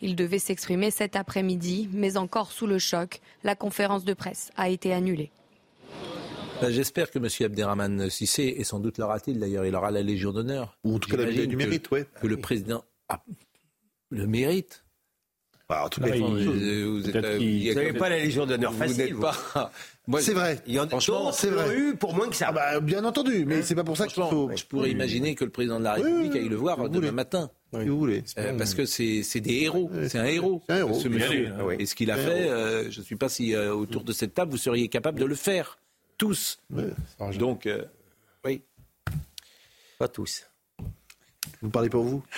Il devait s'exprimer cet après-midi, mais encore sous le choc, la conférence de presse a été annulée. Ben, j'espère que M. Abderrahman Sissé, et sans doute l'aura-t-il d'ailleurs, il aura la Légion d'honneur. Ou en tout cas la du mérite, oui. Que le président a le mérite. Bah, en tout cas, vous n'avez pas la Légion d'honneur facile. Vous pas. c'est vrai. Il y en a c'est vrai. eu pour moins que ça. Ah bah, bien entendu, mais c'est pas pour ça qu'il faut. Je pourrais imaginer que le président de la République aille le voir demain matin. Si vous voulez. Euh, parce que c'est des héros. C'est un héros. Un héros. Ce monsieur. Et ce qu'il a fait, euh, je ne sais pas si euh, autour de cette table vous seriez capable de le faire tous. Donc, oui. Pas tous. Vous parlez pour vous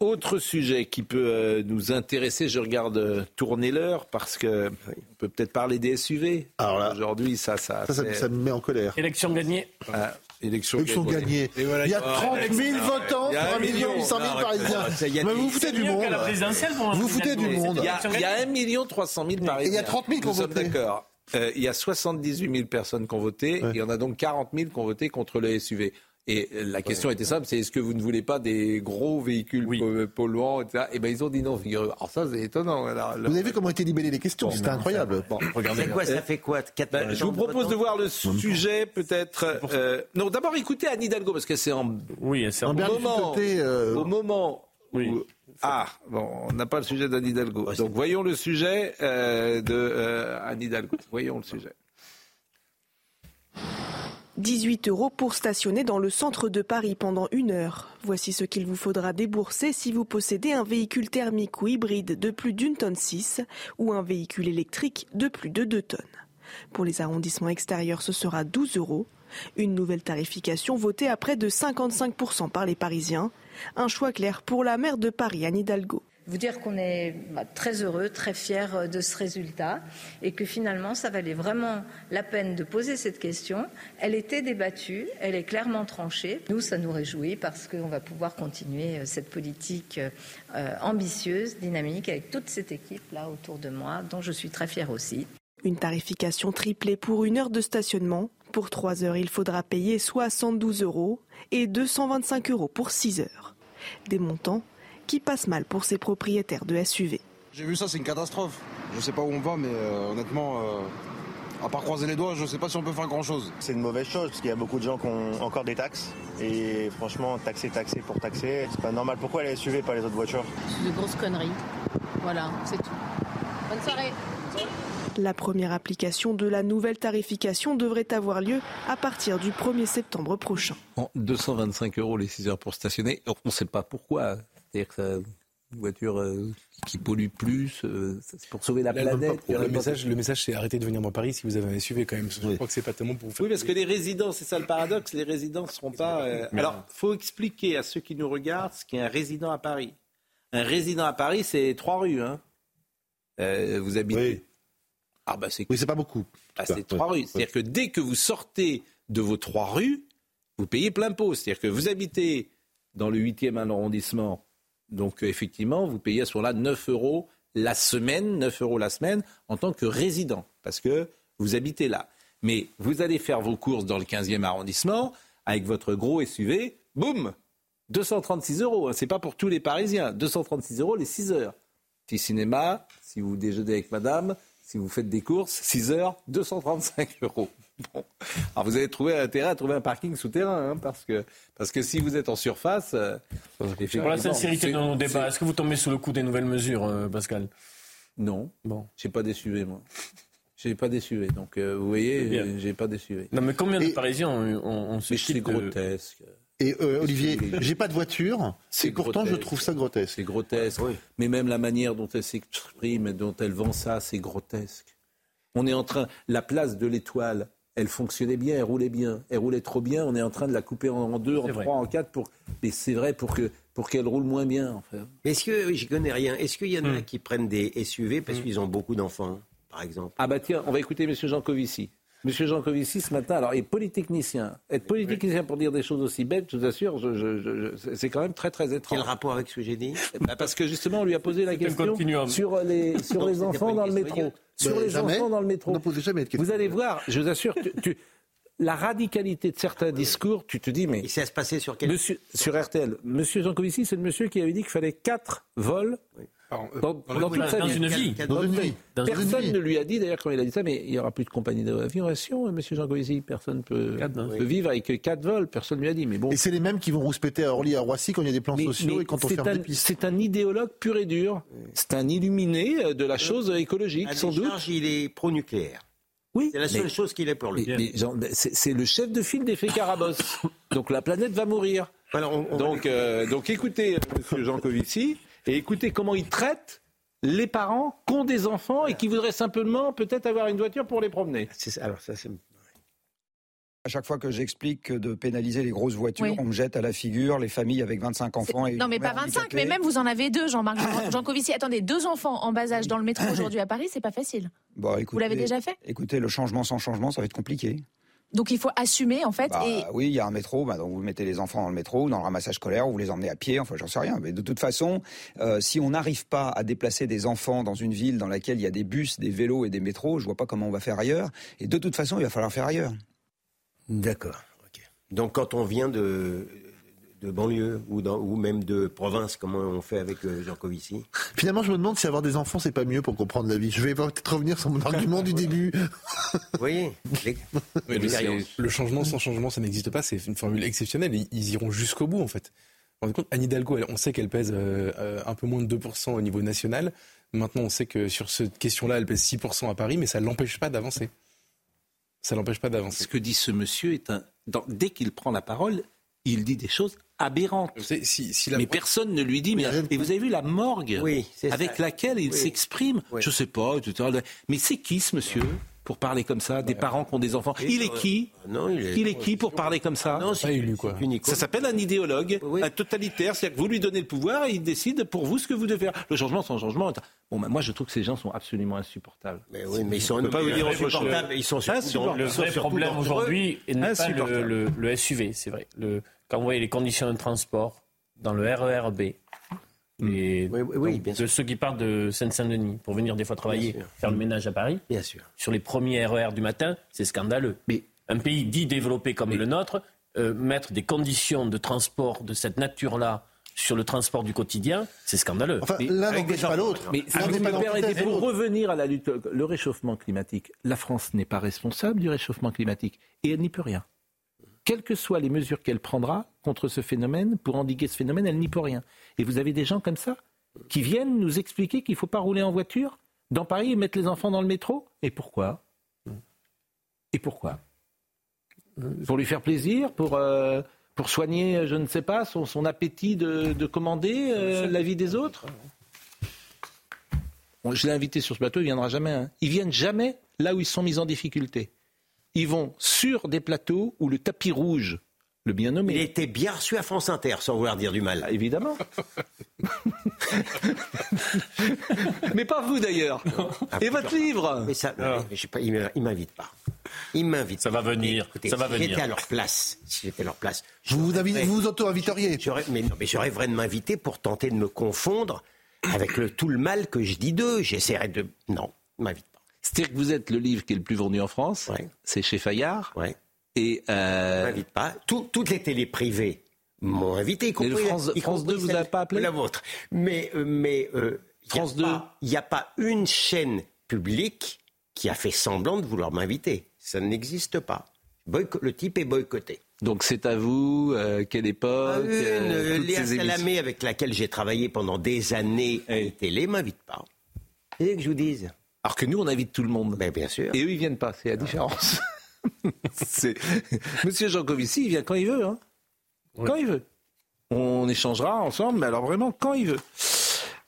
autre sujet qui peut euh, nous intéresser, je regarde euh, tourner l'heure parce que on peut peut-être parler des SUV. Alors là, aujourd'hui, ça, ça, ça, ça, me met en colère. Élection gagnée. Ah, élection, élection gagnée. il y a 30 000 votants pour 1 million 800 000 Parisiens. Mais vous foutez du monde. Vous foutez du monde. Il y a 1 million 300 000 Parisiens. Et il y a 30 000 qui ont voté. D'accord. Euh, il y a 78 000 personnes qui ont voté. Il y en a donc 40 000 qui ont voté contre le SUV. Et la question était simple, c'est est-ce que vous ne voulez pas des gros véhicules polluants, etc. Et ben ils ont dit non. Alors ça c'est étonnant. vous avez vu comment étaient libellées les questions C'était incroyable. Bon, regardez quoi, ça fait quoi ben, Je vous propose de voir le sujet peut-être. Euh, non, d'abord écoutez Anne Hidalgo parce que c'est en. Oui, c'est en moment. Euh, au moment. Où, ah, bon, on n'a pas le sujet d'Anne Hidalgo. Donc voyons le sujet euh, de Anne Hidalgo. Voyons le sujet. 18 euros pour stationner dans le centre de Paris pendant une heure. Voici ce qu'il vous faudra débourser si vous possédez un véhicule thermique ou hybride de plus d'une tonne 6 ou un véhicule électrique de plus de 2 tonnes. Pour les arrondissements extérieurs, ce sera 12 euros. Une nouvelle tarification votée à près de 55% par les Parisiens. Un choix clair pour la maire de Paris, Anne Hidalgo vous dire qu'on est bah, très heureux, très fiers euh, de ce résultat et que finalement, ça valait vraiment la peine de poser cette question. Elle était débattue, elle est clairement tranchée. Nous, ça nous réjouit parce qu'on va pouvoir continuer euh, cette politique euh, ambitieuse, dynamique, avec toute cette équipe-là autour de moi, dont je suis très fière aussi. Une tarification triplée pour une heure de stationnement. Pour trois heures, il faudra payer 72 euros et 225 euros pour 6 heures. Des montants qui passe mal pour ces propriétaires de SUV. J'ai vu ça, c'est une catastrophe. Je ne sais pas où on va, mais euh, honnêtement, euh, à part croiser les doigts, je ne sais pas si on peut faire grand-chose. C'est une mauvaise chose, parce qu'il y a beaucoup de gens qui ont encore des taxes. Et franchement, taxer, taxer pour taxer, c'est pas normal. Pourquoi les SUV, pas les autres voitures? C'est de grosses conneries. Voilà, c'est tout. Bonne soirée. La première application de la nouvelle tarification devrait avoir lieu à partir du 1er septembre prochain. 225 euros les 6 heures pour stationner. On ne sait pas pourquoi. C'est-à-dire que une voiture euh, qui pollue plus, euh, c'est pour sauver la planète. le, message, le message, c'est arrêtez de venir dans Paris si vous avez un SUV quand même. Je crois que c'est pas tellement pour vous faire. Oui, parce que les résidents, c'est ça le paradoxe, les résidents ne seront pas. Euh, alors, il faut expliquer à ceux qui nous regardent ce qu'est un résident à Paris. Un résident à Paris, c'est trois rues. Hein. vous habitez. Oui. Ah bah c'est. Oui, c'est pas beaucoup. Ah, c'est trois rues. C'est-à-dire que dès que vous sortez de vos trois rues, vous payez plein pot. C'est-à-dire que vous habitez dans le 8e arrondissement donc effectivement, vous payez à ce moment-là 9 euros la semaine, 9 euros la semaine en tant que résident, parce que vous habitez là. Mais vous allez faire vos courses dans le 15e arrondissement avec votre gros SUV, boum 236 euros. Hein. C'est pas pour tous les Parisiens. 236 euros les 6 heures. Petit cinéma, si vous déjeunez avec madame, si vous faites des courses, 6 heures, 235 euros. Bon. Alors vous avez trouvé intérêt à trouver un parking souterrain, hein, parce, que, parce que si vous êtes en surface. Euh, Pour la sincérité de nos débats, est-ce que vous tombez sous le coup des nouvelles mesures, euh, Pascal? Non. Bon. J'ai pas des moi. J'ai pas des Donc euh, vous voyez, j'ai pas des Non, mais combien de Parisiens ont, ce C'est grotesque. Et Olivier, j'ai pas de voiture, et pourtant je trouve ça grotesque. C'est grotesque. Mais même la manière dont elle s'exprime, dont elle vend ça, c'est grotesque. On est en train, la place de l'étoile, elle fonctionnait bien, elle roulait bien, elle roulait trop bien, on est en train de la couper en, deux, en trois, en quatre, pour... mais c'est vrai pour que pour qu'elle roule moins bien. En fait. Est-ce que, oui, j'y connais rien, est-ce qu'il y en a hmm. qui prennent des SUV parce hmm. qu'ils ont beaucoup d'enfants, par exemple? Ah bah tiens, on va écouter M. Jean Covici. Monsieur Jancovici, ce matin, alors, est polytechnicien. Être polytechnicien pour dire des choses aussi bêtes, je vous assure, c'est quand même très, très étrange. Quel rapport avec ce que j'ai dit bah, Parce que justement, on lui a posé la question sur les, sur les enfants dans le métro. Sur les enfants dans le métro. Vous allez voir, je vous assure, la radicalité de certains discours, tu te dis, mais. Il se sur quel Sur RTL. Monsieur Jancovici, c'est le monsieur qui avait dit qu'il fallait quatre vols dans, toute sa vie. Une vie. Dans une vie. Personne ne lui a dit, d'ailleurs, quand il a dit ça, mais il n'y aura plus de compagnie d'aviation, monsieur Jean Covici. Personne ne peut, peut, vivre avec quatre vols. Personne ne lui a dit. Mais bon. Et c'est les mêmes qui vont rouspéter à Orly, à Roissy, quand il y a des plans sociaux et quand on ferme un, des pistes. C'est un idéologue pur et dur. C'est un illuminé euh, de la chose écologique, sans doute. il est pro-nucléaire. Oui, c'est la seule chose qu'il est pour lui. C'est le chef de file des Carabosse. donc la planète va mourir. donc, euh, donc écoutez, monsieur Jean Covici, et écoutez comment il traite les parents qui ont des enfants et qui voudraient simplement peut-être avoir une voiture pour les promener. Alors ça, c'est à chaque fois que j'explique de pénaliser les grosses voitures, on me jette à la figure les familles avec 25 enfants. Et non, mais pas 25, mais même vous en avez deux, Jean-Marc Jancovici. Attendez, deux enfants en bas âge dans le métro aujourd'hui à Paris, c'est pas facile. Bon, vous l'avez déjà fait? Écoutez, le changement sans changement, ça va être compliqué. Donc il faut assumer en fait. Bah, Oui, il y a un métro, bah, donc vous mettez les enfants dans le métro, dans le ramassage scolaire, ou vous les emmenez à pied, enfin j'en sais rien. Mais de toute façon, euh, si on n'arrive pas à déplacer des enfants dans une ville dans laquelle il y a des bus, des vélos et des métros, je vois pas comment on va faire ailleurs. Et de toute façon, il va falloir faire ailleurs. D'accord. Donc quand on vient de, de banlieue ou, dans, ou même de province, comment on fait avec euh, Jean Covici Finalement, je me demande si avoir des enfants, c'est pas mieux pour comprendre la vie. Je vais peut-être revenir sur mon argument du début. Oui. le, changement sans changement, ça n'existe pas. C'est une formule exceptionnelle. Ils, iront jusqu'au bout, en fait. Compte, Anne Hidalgo, on sait qu'elle pèse euh, euh, un peu moins de 2% au niveau national. Maintenant, on sait que sur cette question-là, elle pèse 6% à Paris, mais ça ne l'empêche pas d'avancer. Ça l'empêche pas d'avancer. Ce que dit ce monsieur est un. dès qu'il prend la parole, il dit des choses aberrantes. mais personne ne lui dit. Mais, et vous avez vu la morgue avec laquelle il s'exprime? Je sais pas. Mais c'est qui ce monsieur? Pour parler comme ça, des parents qui ont des enfants. Il est qui non, il est, qui pour parler comme ça Non, c'est élu quoi. Ça s'appelle un idéologue, un totalitaire, c'est-à-dire que vous lui donnez le pouvoir et il décide pour vous ce que vous devez faire. Le changement sans changement. Bon, ben, moi je trouve que ces gens sont absolument insupportables. Mais oui, mais ils sont pas vous dire insupportables. Ils sont insupportables. Le vrai problème aujourd'hui n'est pas le, le, SUV, c'est vrai. Le, quand vous voyez les conditions de transport dans le RERB, et oui, de ceux qui partent de Seine-Saint-Denis pour venir des fois travailler, faire le ménage à Paris, bien sûr. sur les premiers RER du matin, c'est scandaleux. Mais un pays dit développé comme le nôtre, euh, mettre des conditions de transport de cette nature-là sur le transport du quotidien, c'est scandaleux. Enfin, l'un n'empêche pas l'autre. Mais pour revenir à la lutte, le réchauffement climatique, la France n'est pas responsable du réchauffement climatique et elle n'y peut rien quelles que soient les mesures qu'elle prendra contre ce phénomène, pour endiguer ce phénomène, elle n'y peut rien. Et vous avez des gens comme ça qui viennent nous expliquer qu'il ne faut pas rouler en voiture dans Paris et mettre les enfants dans le métro Et pourquoi? Et pourquoi? Pour lui faire plaisir Pour, euh, pour soigner, je ne sais pas, son, son appétit de, commander euh, la vie des autres? Je l'ai invité sur ce plateau, il ne viendra jamais. Hein. Ils viennent jamais là où ils sont mis en difficulté ils vont sur des plateaux où le tapis rouge, le bien nommé. Il était bien reçu à France Inter, sans vouloir dire du mal. Ah, évidemment. mais pas vous d'ailleurs. Ah, Et votre livre mais ça, pas, Il ne m'invite pas. Il m'invite. Ça va venir. ça va si venir. J'étais à leur place. Si j'étais à leur place. Vous vous, vous auto-inviteriez. Mais, mais je rêverais de m'inviter pour tenter de me confondre avec le, tout le mal que je dis d'eux. J'essaierai de. Non, m'invite c'est-à-dire que vous êtes le livre qui est le plus vendu en France. C'est chez Fayard. Ouais. Et euh... m'invite pas. toutes les télés privées m'ont invité. Y compris, le France, France 2 vous a pas appelé La vôtre. Mais euh, mais euh, France 2. Il n'y a pas une chaîne publique qui a fait semblant de vouloir m'inviter. Ça n'existe pas. le type est boycotté. Donc c'est à vous, euh, quelle époque ah, euh, Léa Salamé, avec laquelle j'ai travaillé pendant des années à la télé, m'invite pas. C'est que je vous dise. Alors que nous, on invite tout le monde. Mais bien sûr. Et eux, ils viennent pas. C'est la différence. Monsieur Jancovici, il vient quand il veut. Hein. Quand il veut. On échangera ensemble, mais alors vraiment quand il veut.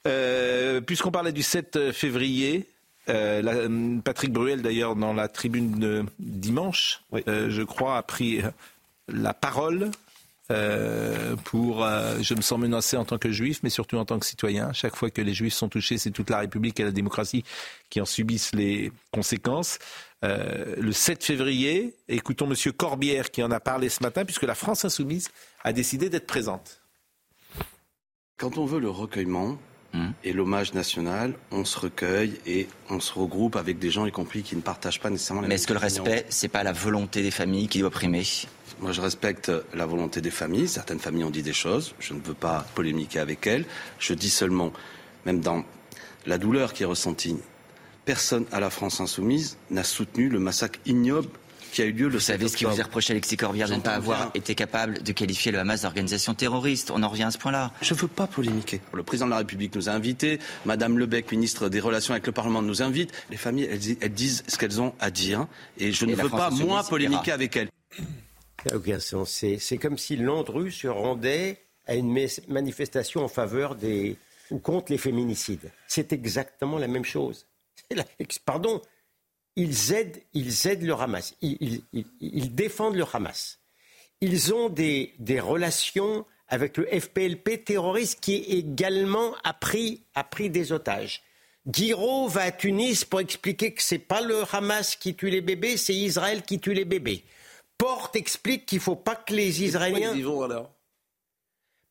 Euh, puisqu'on parlait du 7 février, euh, Patrick Bruel, d'ailleurs, dans la tribune de dimanche, euh, je crois, a pris la parole euh, pour, euh, je me sens menacé en tant que juif, mais surtout en tant que citoyen. Chaque fois que les juifs sont touchés, c'est toute la République et la démocratie qui en subissent les conséquences. Euh, le 7 février, écoutons M. Corbière qui en a parlé ce matin, puisque la France insoumise a décidé d'être présente. Quand on veut le recueillement, hmm. et l'hommage national, on se recueille et on se regroupe avec des gens, y compris qui ne partagent pas nécessairement les Mais est-ce que le respect, c'est pas la volonté des familles qui doit primer? Moi, je respecte la volonté des familles. Certaines familles ont dit des choses. Je ne veux pas polémiquer avec elles. Je dis seulement, même dans la douleur qui est ressentie, personne à la France insoumise n'a soutenu le massacre ignoble qui a eu lieu le Vous savez ce qui vous est reproché, Alexis Corbière, de ne pas avoir été capable de qualifier le Hamas d'organisation terroriste. On en revient à ce point-là. Je ne veux pas polémiquer. Le président de la République nous a invités, Madame Lebec, ministre des Relations avec le Parlement, nous invite. Les familles, elles, disent ce qu'elles ont à dire. Et je ne veux pas, moi, polémiquer avec elles. Aucun sens. C'est comme si Landru se rendait à une manifestation en faveur des ou contre les féminicides. C'est exactement la même chose. Pardon, ils aident, ils aident le Hamas, ils, défendent le Hamas. Ils ont des, relations avec le FPLP terroriste qui également a pris, a pris des otages. Guiraud va à Tunis pour expliquer que c'est pas le Hamas qui tue les bébés, c'est Israël qui tue les bébés. Porte explique qu'il ne faut pas que les Israéliens. Ils y vont alors?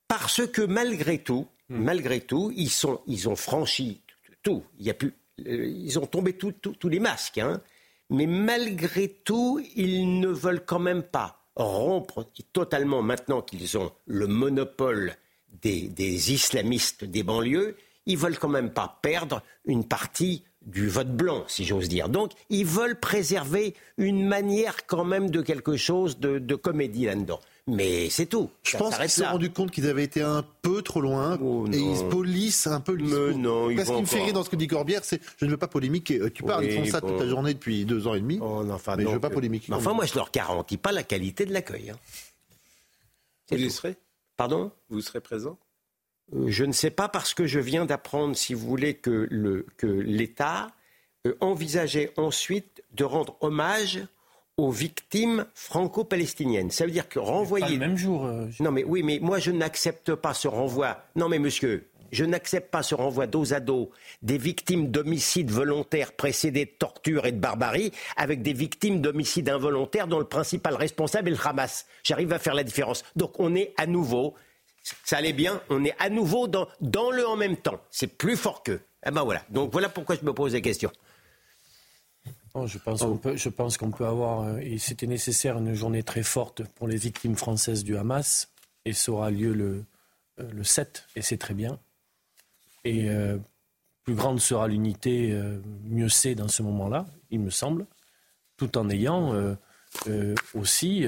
Parce que malgré tout, hmm. malgré tout, ils, sont, ils ont franchi tout. Il y a plus, euh, ils ont tombé tous les masques. Hein. Mais malgré tout, ils ne veulent quand même pas rompre totalement, maintenant qu'ils ont le monopole des, des, islamistes des banlieues, ils veulent quand même pas perdre une partie du vote blanc, si j'ose dire. Donc, ils veulent préserver une manière quand même de quelque chose de, de comédie là-dedans. Mais c'est tout. Je pense qu'ils se sont rendus compte qu'ils avaient été un peu trop loin oh, et ils polissent un peu le discours. Non, Parce qu'il me fait rire dans ce que dit Corbière, c'est je ne veux pas polémiquer. Euh, tu parles, ils font ça toute la journée depuis deux ans et demi. Oh, enfin, mais je ne veux pas polémiquer. enfin, moi, je leur garantis pas la qualité de l'accueil. Hein. Vous y serez? Pardon? Vous serez présent? Je ne sais pas parce que je viens d'apprendre, si vous voulez, que l'État que euh, envisageait ensuite de rendre hommage aux victimes franco-palestiniennes. Ça veut dire que renvoyer. Pas le même jour. Euh, non, mais oui, mais moi je n'accepte pas ce renvoi. Non, mais monsieur, je n'accepte pas ce renvoi dos à dos des victimes d'homicides volontaires précédés de torture et de barbarie avec des victimes d'homicides involontaires dont le principal responsable est le Hamas. J'arrive à faire la différence. Donc on est à nouveau, ça allait bien, on est à nouveau dans, le en même temps. C'est plus fort qu'eux. Eh ben voilà. Donc voilà pourquoi je me pose la question. Oh, je pense qu'on peut, avoir, euh, et c'était nécessaire, une journée très forte pour les victimes françaises du Hamas, et ça aura lieu le, euh, le 7, et c'est très bien. Et euh, plus grande sera l'unité, mieux c'est dans ce moment-là, il me semble, tout en ayant aussi,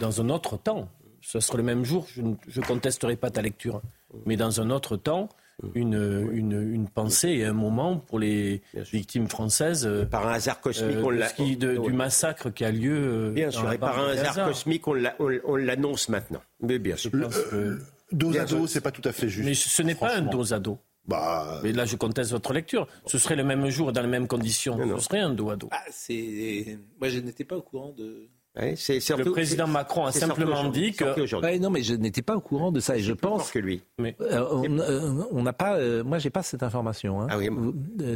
dans un autre temps, ce sera le même jour, je ne contesterai pas ta lecture, mais dans un autre temps, une, une, une, pensée et un moment pour les victimes françaises. Euh, par un hasard cosmique, euh, on l'a. Du massacre qui a lieu. Euh, bien sûr, et par un hasard cosmique, on l'annonce maintenant. Mais bien sûr. dos à dos, c'est pas tout à fait juste. Mais ce n'est pas un dos à dos. Bah... Mais là, je conteste votre lecture. Ce serait le même jour, dans les mêmes conditions. Ce serait un dos à dos. Ah, Moi, je n'étais pas au courant de le président Macron a simplement dit que. non, mais je n'étais pas au courant de ça et je pense que lui. Mais euh, euh, on n'a pas. Euh, moi, j'ai pas cette information. Hein. Ah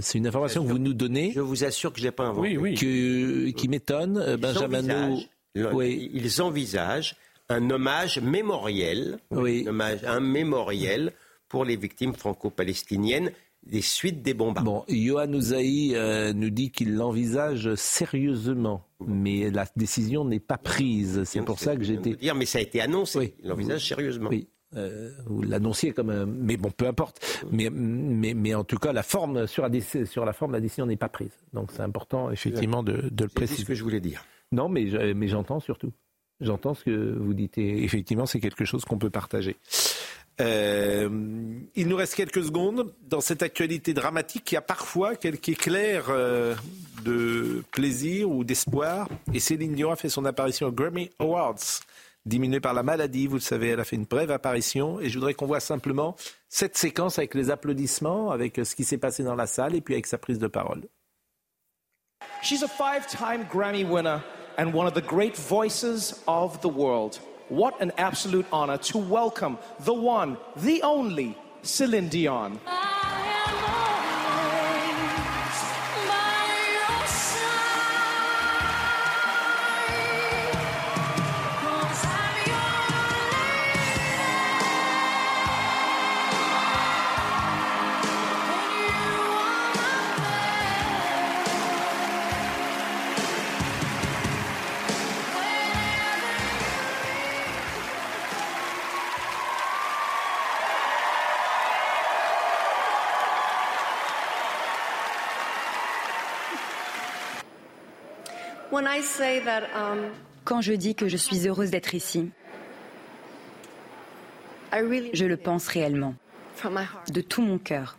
c'est une information que vous nous donnez. Je vous assure que je n'ai pas inventé. Oui, oui. qui m'étonne. Benjamin. Oui. Ils envisagent un hommage mémoriel, oui. un, hommage, un mémoriel pour les victimes franco-palestiniennes des suites des bombardements. Bon, Yohann Ouzaï euh, nous dit qu'il l'envisage sérieusement, mais la décision n'est pas prise. C'est pour ça que j'étais. Dire, mais ça a été annoncé. Il l'envisage sérieusement. Oui. Euh, vous l'annonciez comme un... mais bon peu importe mais, mais, mais en tout cas la forme sur la, sur la forme la décision n'est pas prise donc c'est important effectivement de, de le préciser c'est ce que je voulais dire non mais mais j'entends surtout j'entends ce que vous dites et effectivement c'est quelque chose qu'on peut partager euh, il nous reste quelques secondes dans cette actualité dramatique. Y a parfois quelques éclairs euh, de plaisir ou d'espoir. Et Céline Dion a fait son apparition aux Grammy Awards. Diminuée par la maladie, vous le savez, elle a fait une brève apparition. Et je voudrais qu'on voit simplement cette séquence avec les applaudissements, avec ce qui s'est passé dans la salle et puis avec sa prise de parole. She's a five-time Grammy winner and one of the great voices of the world. What an absolute honor to welcome the one, the only Celine Dion. Quand je dis que je suis heureuse d'être ici, je le pense réellement, de tout mon cœur.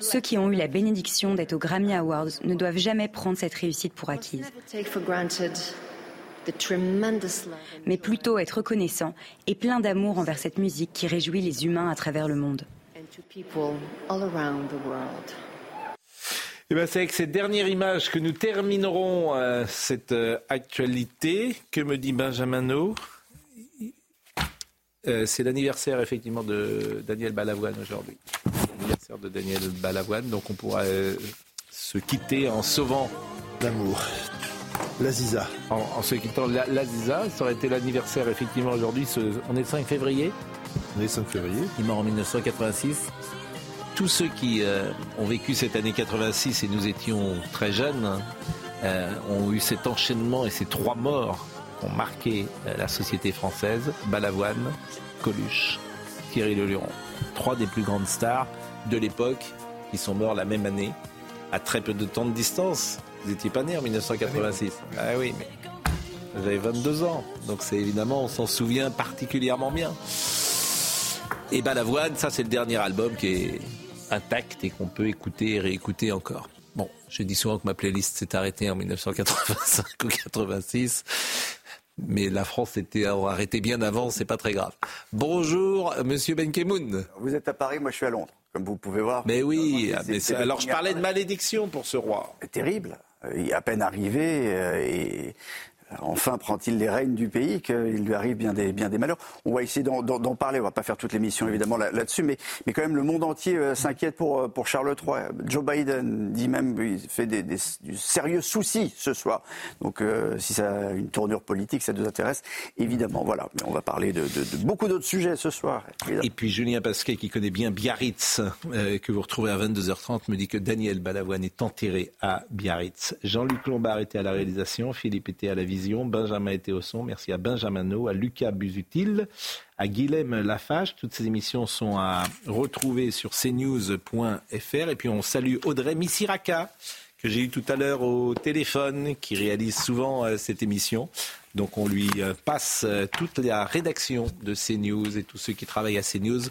Ceux qui ont eu la bénédiction d'être aux Grammy Awards ne doivent jamais prendre cette réussite pour acquise, mais plutôt être reconnaissants et plein d'amour envers cette musique qui réjouit les humains à travers le monde. Eh ben, c'est avec cette dernière image que nous terminerons euh, cette euh, actualité. Que me dit Benjamin euh, c'est l'anniversaire effectivement de Daniel Balavoine aujourd'hui. L'anniversaire de Daniel Balavoine, donc on pourra se quitter en sauvant l'amour. L'Aziza. En, en, se quittant l'Aziza, ça aurait été l'anniversaire effectivement aujourd'hui. On est le 5 février. On est le 5 février. Il mort en 1986. Tous ceux qui euh, ont vécu cette année 86 et nous étions très jeunes ont eu cet enchaînement et ces trois morts ont marqué euh, la société française, Balavoine, Coluche, Thierry Leluron. Trois des plus grandes stars de l'époque qui sont morts la même année, à très peu de temps de distance. Vous n'étiez pas né en 1986. Ah oui, mais vous avez 22 ans. Donc c'est évidemment, on s'en souvient particulièrement bien. Et Balavoine, ça c'est le dernier album qui est intact et qu'on peut écouter et réécouter encore. Bon, je dis souvent que ma playlist s'est arrêtée en 1985 ou 86. Mais la s'était était arrêté bien avant, c'est pas très grave. Bonjour, Monsieur Benkemoun. Vous êtes à Paris, moi je suis à Londres, comme vous pouvez voir. Mais oui, ah, alors je parlais de malédiction pour ce roi. Terrible. Il est à peine arrivé euh, et enfin prend-il les rênes du pays, qu'il lui arrive bien des, bien des malheurs? On va essayer d'en parler, on va pas faire toute l'émission évidemment là-dessus, mais, mais quand même le monde entier euh, s'inquiète pour, euh, pour Charles III. Joe Biden dit même, il fait des, des, du sérieux souci ce soir. Donc euh, si ça a une tournure politique, ça nous intéresse, évidemment. Voilà, mais on va parler de, de, beaucoup d'autres sujets ce soir. Et puis Julien Pasquet, qui connaît bien Biarritz, que vous retrouvez à 22h30, me dit que Daniel Balavoine est enterré à Biarritz. Jean-Luc Lombard était à la réalisation, Philippe était à la Benjamin était au son. Merci à Benjamin No, à Lucas Busutil, à Guilhem Lafache. Toutes ces émissions sont à retrouver sur cnews.fr. Et puis on salue Audrey Missiraka, que j'ai eu tout à l'heure au téléphone, qui réalise souvent euh, cette émission. Donc on lui euh, passe euh, toute la rédaction de CNews et tous ceux qui travaillent à CNews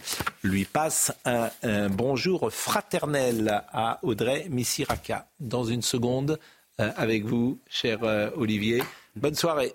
lui passent un, un bonjour fraternel à Audrey Missiraka. Dans une seconde, avec vous, cher Olivier. Bonne soirée.